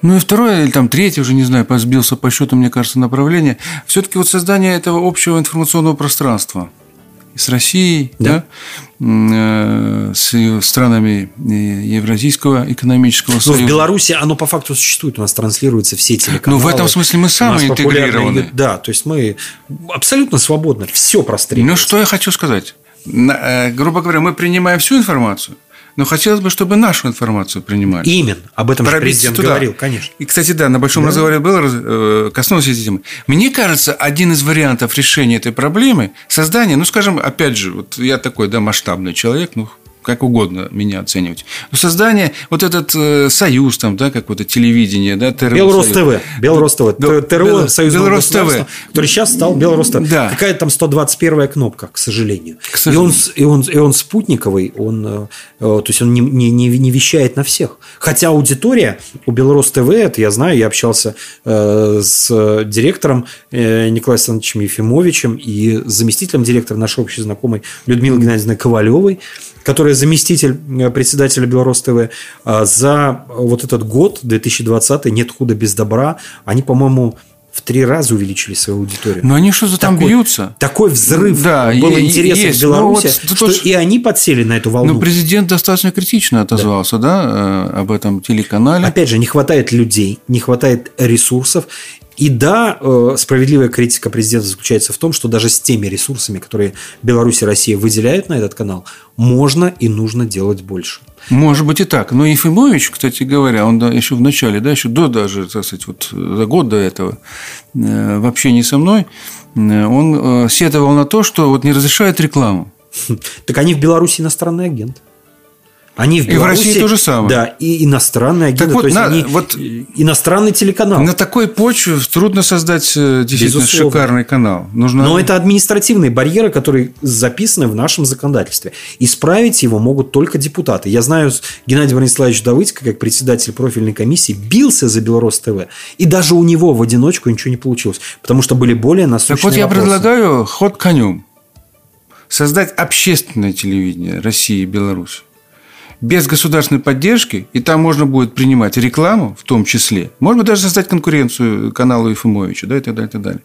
Ну и второе, или там третье, уже не знаю, сбился по счету, мне кажется, направление. Все-таки вот создание этого общего информационного пространства с Россией, Да. да, э, с странами э, Евразийского экономического Ну, союза. в Беларуси оно по факту существует, у нас транслируются все телеканалы. Ну, в этом смысле мы самые люди- Да, то есть мы абсолютно свободно, все Ну, простреливается. что я хочу сказать. Э, грубо говоря, мы принимаем всю информацию, но хотелось бы, чтобы нашу информацию принимали. Именно, об этом же президент туда. говорил, конечно. И, кстати, да, на большом разговоре было, э, коснулся этой темы. Мне кажется, один из вариантов решения этой проблемы – создание, ну, скажем, опять же, вот я такой, да, масштабный человек, ну, как угодно меня оценивать. Создание, вот этот э, союз, там, да, как вот это телевидение, да, ТРО. Белрос ТВ. Белрос ТВ. Да, ТРО Союзного Белрос ТВ. который сейчас стал Белрос ТВ. Да. Какая там 121 кнопка, к сожалению. К сожалению. И, он, и, он, и он спутниковый, он, э, то есть он не, не, не, не вещает на всех. Хотя аудитория у Белрос ТВ, это я знаю, я общался э, с директором э, Николаем Александровичем Ефимовичем и заместителем директора нашей общей знакомой Людмилой Геннадьевной Ковалевой которая заместитель э, председателя Беларусь ТВ, а за вот этот год, 2020, «Нет худа без добра», они, по-моему, в три раза увеличили свою аудиторию. Но они что-то там бьются. Такой взрыв да, был есть. в Беларуси, ну, вот, что тоже... и они подсели на эту волну. Но президент достаточно критично отозвался да. Да, э, об этом телеканале. Опять же, не хватает людей, не хватает ресурсов. И да, э, справедливая критика президента заключается в том, что даже с теми ресурсами, которые Беларусь и Россия выделяют на этот канал, можно и нужно делать больше. Может быть и так. Но Ефимович, кстати говоря, он еще в начале, да, еще до даже, так сказать, вот за год до этого, э, в общении со мной, э, он сетовал на то, что вот не разрешают рекламу. *laughs* Так они в Беларуси иностранный агент. Они в Беларуси, и в России то же самое. Да, и иностранные агенты, так вот, то есть на, они вот иностранный телеканал. На такой почве трудно создать э, действительно Безусловно. шикарный канал. Нужно... Но это административные барьеры, которые записаны в нашем законодательстве. Исправить его могут только депутаты. Я знаю, Геннадий Брониславович Давыдько, как председатель профильной комиссии, бился за Белрос ТВ. И даже у него в одиночку ничего не получилось. Потому что были более насущные Так вот я предлагаю ход конем. Создать общественное телевидение России и Беларуси без государственной поддержки, и там можно будет принимать рекламу в том числе, можно даже создать конкуренцию каналу Ефимовича, да, и так далее, и так далее.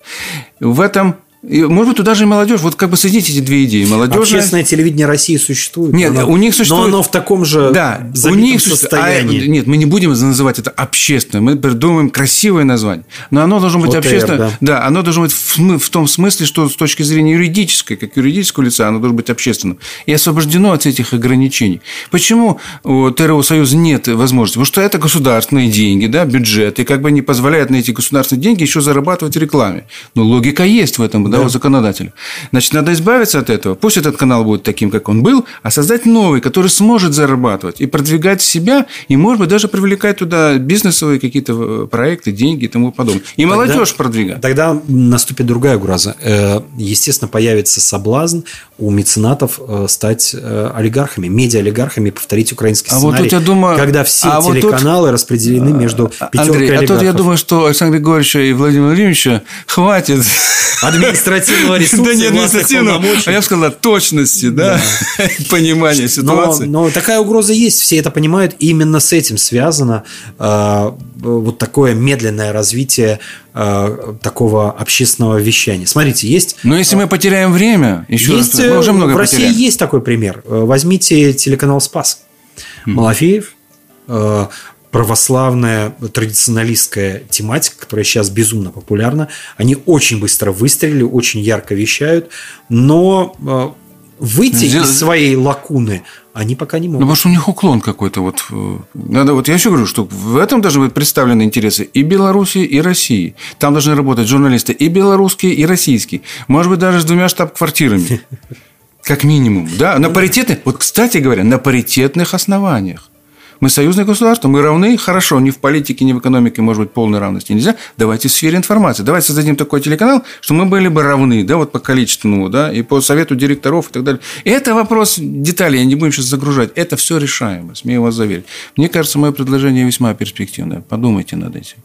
В этом и, может быть, туда же и молодежь. Вот как бы соединить эти две идеи. Молодежь. Общественное телевидение России существует. Нет, оно, у них существует. Но оно в таком же да, у них состоянии. А, нет, мы не будем называть это общественным. Мы придумаем красивое название. Но оно должно быть ОТР, общественное. Да. да, оно должно быть в, в том смысле, что с точки зрения юридической, как юридического лица, оно должно быть общественным. И освобождено от этих ограничений. Почему у ТРО Союза нет возможности? Потому что это государственные деньги, да, бюджет. И как бы не позволяет на эти государственные деньги еще зарабатывать рекламе. Но логика есть в этом да, у законодателя. Значит, надо избавиться от этого. Пусть этот канал будет таким, как он был, а создать новый, который сможет зарабатывать и продвигать себя, и, может быть, даже привлекать туда бизнесовые какие-то э, проекты, деньги и тому подобное. И тогда, молодежь продвигать. Тогда наступит другая угроза. Э, естественно, появится соблазн у меценатов э, стать олигархами, медиа-олигархами, повторить украинский сценарий. А вот тут я думаю... Когда все а телеканалы вот тут... распределены между пятеркой Андрей, олигархов. а тут я думаю, что Александра Григорьевича и Владимира Владимировича хватит административного ресурса. Да не административного, а я бы сказал, точности, да, *laughs* понимания ситуации. Но такая угроза есть, все это понимают. Именно с этим связано а, вот такое медленное развитие а, такого общественного вещания. Смотрите, есть... Но если мы потеряем время, еще есть, раз, мы уже много В России потеряем. есть такой пример. Возьмите телеканал «Спас». Малафеев православная традиционалистская тематика, которая сейчас безумно популярна. Они очень быстро выстрелили, очень ярко вещают, но э, выйти Здесь... из своей лакуны они пока не могут. Ну, потому что у них уклон какой-то. Вот, э, надо, вот я еще говорю, что в этом должны быть представлены интересы и Беларуси, и России. Там должны работать журналисты и белорусские, и российские. Может быть, даже с двумя штаб-квартирами. *laughs* Как минимум. Да, на паритетных, вот, кстати говоря, на паритетных основаниях. Мы союзное государство, мы равны, хорошо, ни в политике, ни в экономике, может быть, полной равности нельзя. Давайте в сфере информации. Давайте создадим такой телеканал, что мы были бы равны, да, вот по количественному, да, и по совету директоров и так далее. И это вопрос деталей, я не будем сейчас загружать. Это все решаемо, смею вас заверить. Мне кажется, мое предложение весьма перспективное. Подумайте над этим.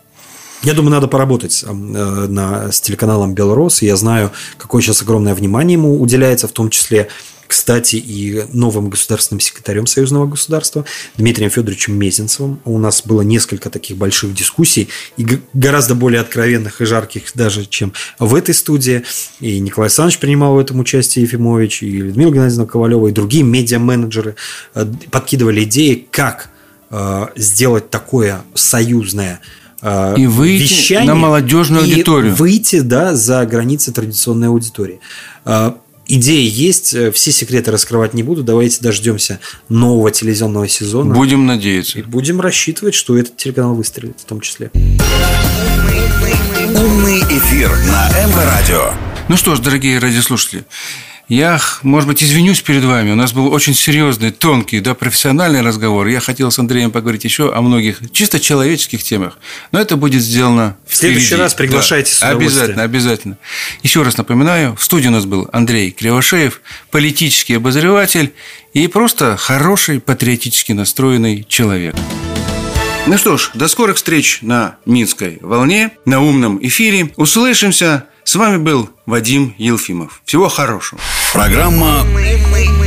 Я думаю, надо поработать э, на, с телеканалом «Белрос». Я знаю, какое сейчас огромное внимание ему уделяется, в том числе кстати, и новым государственным секретарем Союзного государства Дмитрием Федоровичем Мезенцевым. У нас было несколько таких больших дискуссий, и гораздо более откровенных и жарких даже, чем в этой студии. И Николай Александрович принимал в этом участие, Ефимович, и Людмила Геннадьевна Ковалева, и другие медиа-менеджеры э, подкидывали идеи, как э, сделать такое союзное э, и выйти вещание, на молодежную аудиторию. Выйти да, за границы традиционной аудитории идеи есть, э, все секреты раскрывать не буду. Давайте дождемся нового телевизионного сезона. Будем надеяться. И будем рассчитывать, что этот телеканал выстрелит в том числе. Умный эфир на МВ Радио. Ну что ж, дорогие радиослушатели, Я, может быть, извинюсь перед вами. У нас был очень серьезный, тонкий, да, профессиональный разговор. Я хотел с Андреем поговорить еще о многих чисто человеческих темах. Но это будет сделано в следующий впереди. раз приглашайте да, Обязательно, обязательно. Еще раз напоминаю, в студии у нас был Андрей Кривошеев, политический обозреватель и просто хороший, патриотически настроенный человек. Ну что ж, до скорых встреч на Минской волне, на умном эфире. Услышимся. С вами был Вадим Елфимов. Всего хорошего. Программа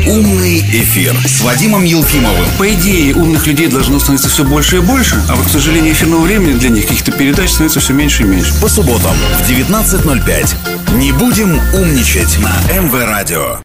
«Умный эфир» с Вадимом Елфимовым. По идее, умных людей должно становиться все больше и больше, а вот, к сожалению, эфирного времени для них каких-то передач становится все меньше и меньше. По субботам в 19.05. Не будем умничать на МВ Радио.